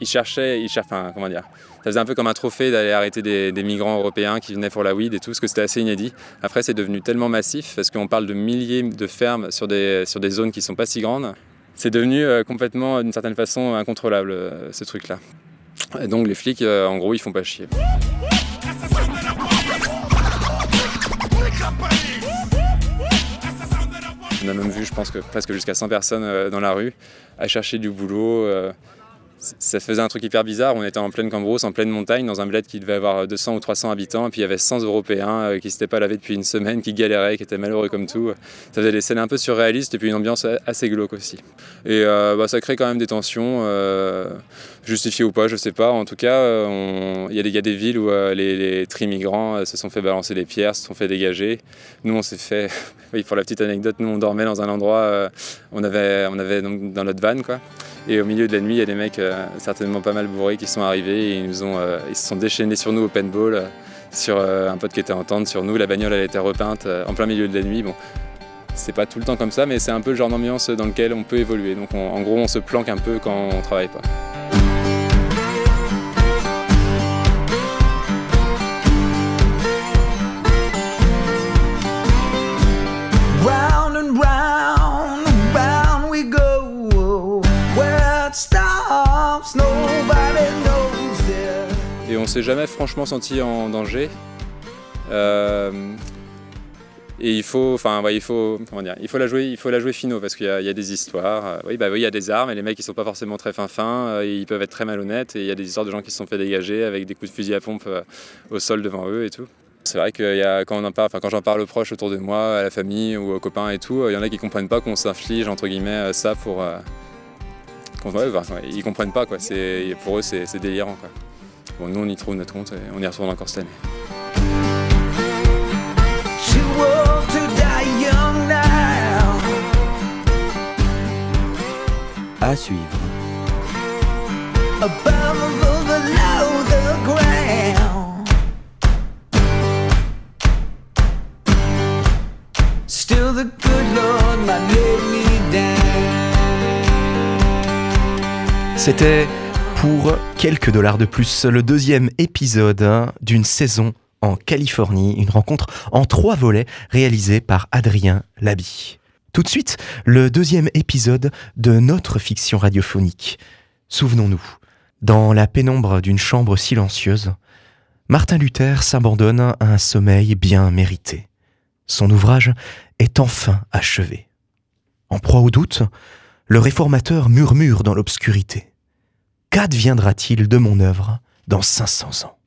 cherchaient, ils cherchaient, enfin, comment dire, ça faisait un peu comme un trophée d'aller arrêter des, migrants européens qui venaient pour la weed et tout, parce que c'était assez inédit. Après, c'est devenu tellement massif, parce qu'on parle de milliers de fermes sur des, sur des zones qui ne sont pas si grandes. C'est devenu euh, complètement, d'une certaine façon, incontrôlable, euh, ce truc-là. Donc les flics, euh, en gros, ils font pas chier. On a même vu, je pense que presque jusqu'à 100 personnes euh, dans la rue à chercher du boulot. Ça faisait un truc hyper bizarre. On était en pleine Cambrousse, en pleine montagne, dans un bled qui devait avoir 200 ou 300 habitants. Et puis il y avait 100 Européens euh, qui ne s'étaient pas lavés depuis une semaine, qui galéraient, qui étaient malheureux comme tout. Ça faisait des scènes un peu surréalistes et puis une ambiance assez glauque aussi. Et euh, bah, ça crée quand même des tensions, euh, justifiées ou pas, je sais pas. En tout cas, il y, a des- villes où les, les tri-migrants se sont fait balancer des pierres, se sont fait dégager. Nous, on s'est fait, oui, pour la petite anecdote, nous, on dormait dans un endroit, on avait, on avait donc dans notre van, quoi. Et au milieu de la nuit, il y a des mecs euh, certainement pas mal bourrés qui sont arrivés et ils euh, se sont déchaînés sur nous au paintball, euh, sur un pote qui était en tente sur nous. La bagnole, elle était repeinte en plein milieu de la nuit. Bon, c'est pas tout le temps comme ça, mais c'est un peu le genre d'ambiance dans lequel on peut évoluer. Donc, on- en gros, on se planque un peu quand on travaille pas. On s'est jamais franchement senti en danger. Euh, et il faut, enfin, ouais, il faut, comment dire, il faut la jouer, il faut la jouer finaux parce qu'il y, a- des histoires. Euh, oui, bah il y a des armes et les mecs ils sont pas forcément très fins fins, euh, ils peuvent être très malhonnêtes et il y a des histoires de gens qui se sont fait dégager avec des coups de fusil à pompe au sol devant eux et tout. C'est vrai que quand on en parle, quand j'en parle aux proches autour de moi, à la famille ou aux copains et tout, il y en a qui comprennent pas qu'on s'inflige entre guillemets ça pour, qu'on- ouais, ouais, ils comprennent pas quoi. C'est pour eux c'est délirant. Bon, nous on y trouve notre compte et on y retourne encore cette année.
À suivre.
Still the good Lord might let me down.
C'était pour quelques dollars de plus le deuxième épisode hein, d'une saison en Californie, une rencontre en trois volets réalisée par Adrien Labi. Tout de suite, le deuxième épisode de notre fiction radiophonique. Souvenons-nous, dans la pénombre d'une chambre silencieuse, Martin Luther s'abandonne à un sommeil bien mérité. Son ouvrage est enfin achevé. En proie au doute, le réformateur murmure dans l'obscurité. Qu'adviendra-t-il de mon œuvre dans 500 ans?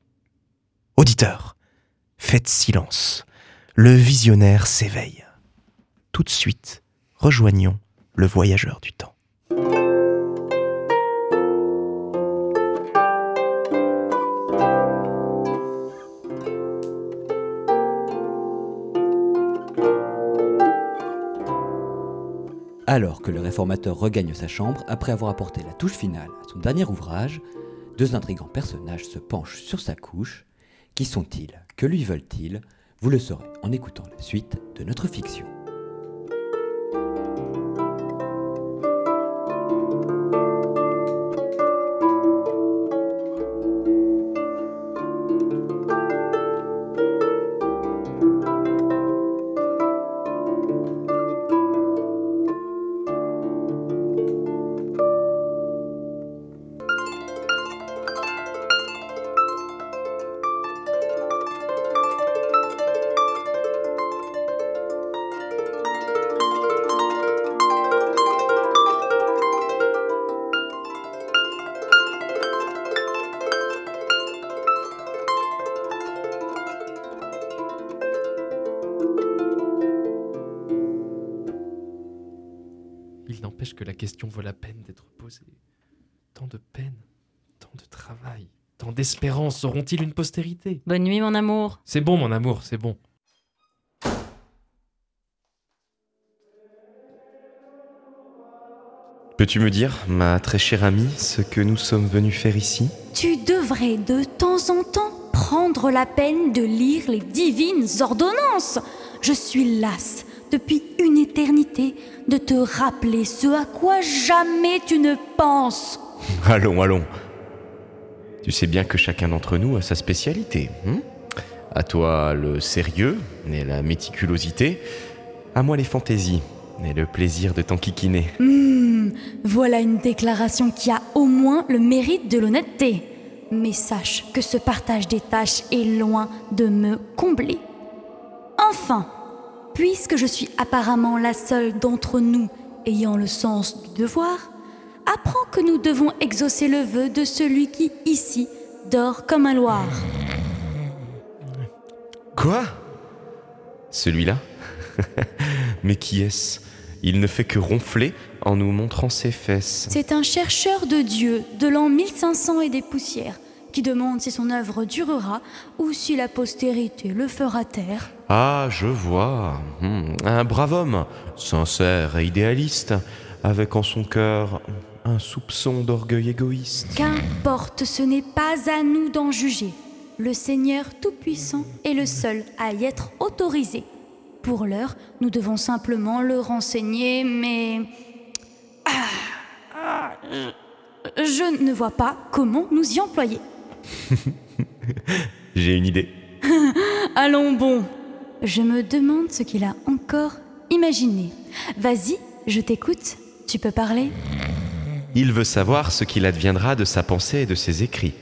Auditeurs, faites silence. Le visionnaire s'éveille. Tout de suite, rejoignons le voyageur du temps.
Alors que le réformateur regagne sa chambre après avoir apporté la touche finale à son dernier ouvrage, deux intrigants personnages se penchent sur sa couche. Qui sont-ils? Que lui veulent-ils? Vous le saurez en écoutant la suite de notre fiction.
Question vaut la peine d'être posée. Tant de peine, tant de travail, tant d'espérance auront-ils une postérité?
Bonne nuit, mon amour.
C'est bon, mon amour, c'est bon.
Peux-tu me dire, ma très chère amie, ce que nous sommes venus faire ici?
Tu devrais de temps en temps prendre la peine de lire les divines ordonnances. Je suis lasse depuis une éternité de te rappeler ce à quoi jamais tu ne penses.
Allons, allons. Tu sais bien que chacun d'entre nous a sa spécialité. hein? À toi le sérieux et la méticulosité, à moi les fantaisies et le plaisir de t'enquiquiner.
Hmm, voilà une déclaration qui a au moins le mérite de l'honnêteté. Mais sache que ce partage des tâches est loin de me combler. Enfin, puisque je suis apparemment la seule d'entre nous ayant le sens du devoir, apprends que nous devons exaucer le vœu de celui qui, ici, dort comme un loir.
Quoi? Celui-là? Mais qui est-ce? Il ne fait que ronfler en nous montrant ses fesses.
C'est un chercheur de Dieu de l'an 1500 et des poussières qui demande si son œuvre durera ou si la postérité le fera taire.
Ah, je vois. Hmm, Un brave homme, sincère et idéaliste, avec en son cœur un soupçon d'orgueil égoïste.
Qu'importe, ce n'est pas à nous d'en juger. Le Seigneur Tout-Puissant est le seul à y être autorisé. Pour l'heure, nous devons simplement le renseigner, mais... Ah, ah, je ne vois pas comment nous y employer.
J'ai une idée.
Allons bon. Je me demande ce qu'il a encore imaginé. Vas-y, je t'écoute. Tu peux parler
Il veut savoir ce qu'il adviendra de sa pensée et de ses écrits.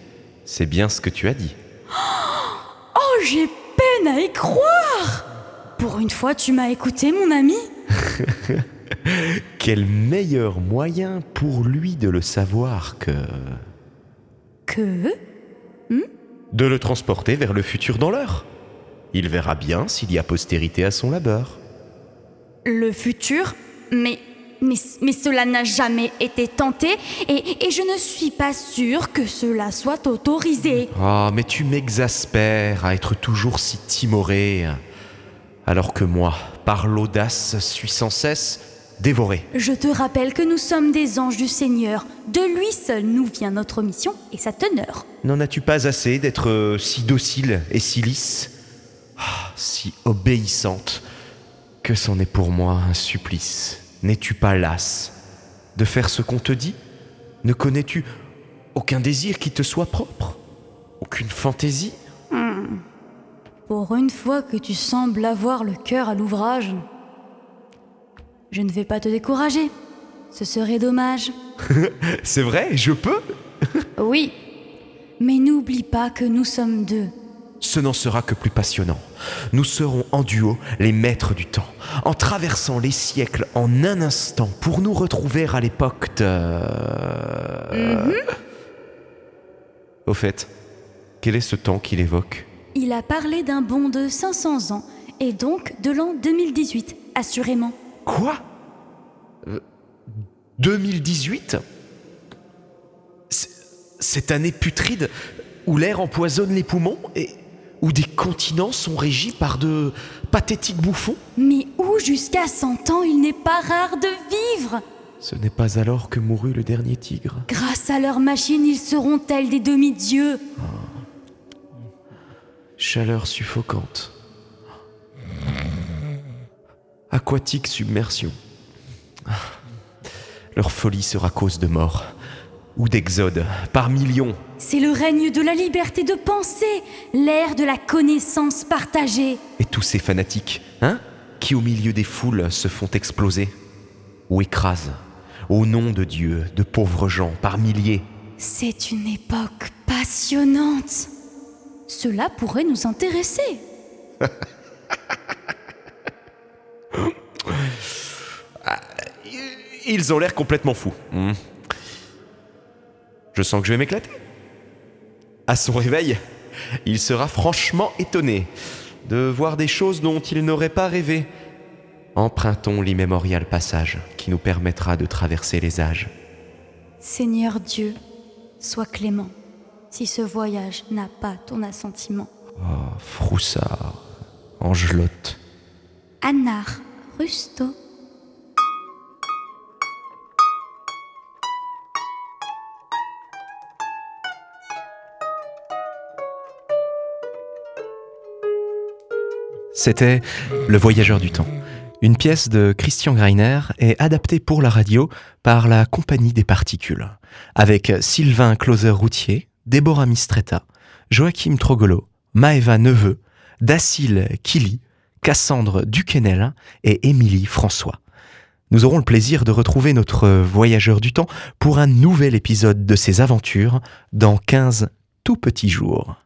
C'est bien ce que tu as dit.
Oh, j'ai peine à y croire Pour une fois, tu m'as écouté, mon ami
Quel meilleur moyen pour lui de le savoir que...
Que?
De le transporter vers le futur dans l'heure. Il verra bien s'il y a postérité à son labeur.
Le futur Mais... Mais, mais cela n'a jamais été tenté et, et je ne suis pas sûre que cela soit autorisé.
Ah, mais tu m'exaspères à être toujours si timoré. Alors que moi, par l'audace, suis sans cesse dévoré.
Je te rappelle que nous sommes des anges du Seigneur. De lui seul nous vient notre mission et sa teneur.
N'en as-tu pas assez d'être euh, si docile et si lisse? Si obéissante que c'en est pour moi un supplice. N'es-tu pas lasse de faire ce qu'on te dit? Ne connais-tu aucun désir qui te soit propre? Aucune fantaisie?
Pour une fois que tu sembles avoir le cœur à l'ouvrage, je ne vais pas te décourager. Ce serait dommage.
C'est vrai, je peux
Oui, mais n'oublie pas que nous sommes deux.
Ce n'en sera que plus passionnant. Nous serons en duo les maîtres du temps, en traversant les siècles en un instant pour nous retrouver à l'époque de... Au fait, quel est ce temps qu'il évoque?
Il a parlé d'un bond de 500 ans, et donc de l'an 2018, assurément.
Quoi? Euh, 2018 C- Cette année putride où l'air empoisonne les poumons et où des continents sont régis par de pathétiques bouffons
Mais où jusqu'à 100 ans il n'est pas rare de vivre
Ce n'est pas alors que mourut le dernier tigre.
Grâce à leurs machines, ils seront tels des demi-dieux.
Chaleur suffocante. Aquatique submersion. Leur folie sera cause de mort ou d'exode par millions.
C'est le règne de la liberté de penser, l'ère de la connaissance partagée.
Et tous ces fanatiques, hein, qui au milieu des foules se font exploser ou écrasent, au nom de Dieu, de pauvres gens par milliers.
C'est une époque passionnante. Cela pourrait nous intéresser.
Ils ont l'air complètement fous. Hmm. Je sens que je vais m'éclater. À son réveil, il sera franchement étonné de voir des choses dont il n'aurait pas rêvé. Empruntons l'immémorial passage qui nous permettra de traverser les âges.
Seigneur Dieu, sois clément, si ce voyage n'a pas ton assentiment.
Oh, Froussard, Angelotte,
Anar, Rusto,
C'était Le Voyageur du Temps, une pièce de Christian Greiner et adaptée pour la radio par la Compagnie des Particules, avec Sylvain Closer-Routier, Déborah Mistretta, Joachim Trogolo, Maëva Neveu, Dacile Kili, Cassandre Duquesnel et Émilie François. Nous aurons le plaisir de retrouver notre voyageur du temps pour un nouvel épisode de ses aventures dans 15 tout petits jours.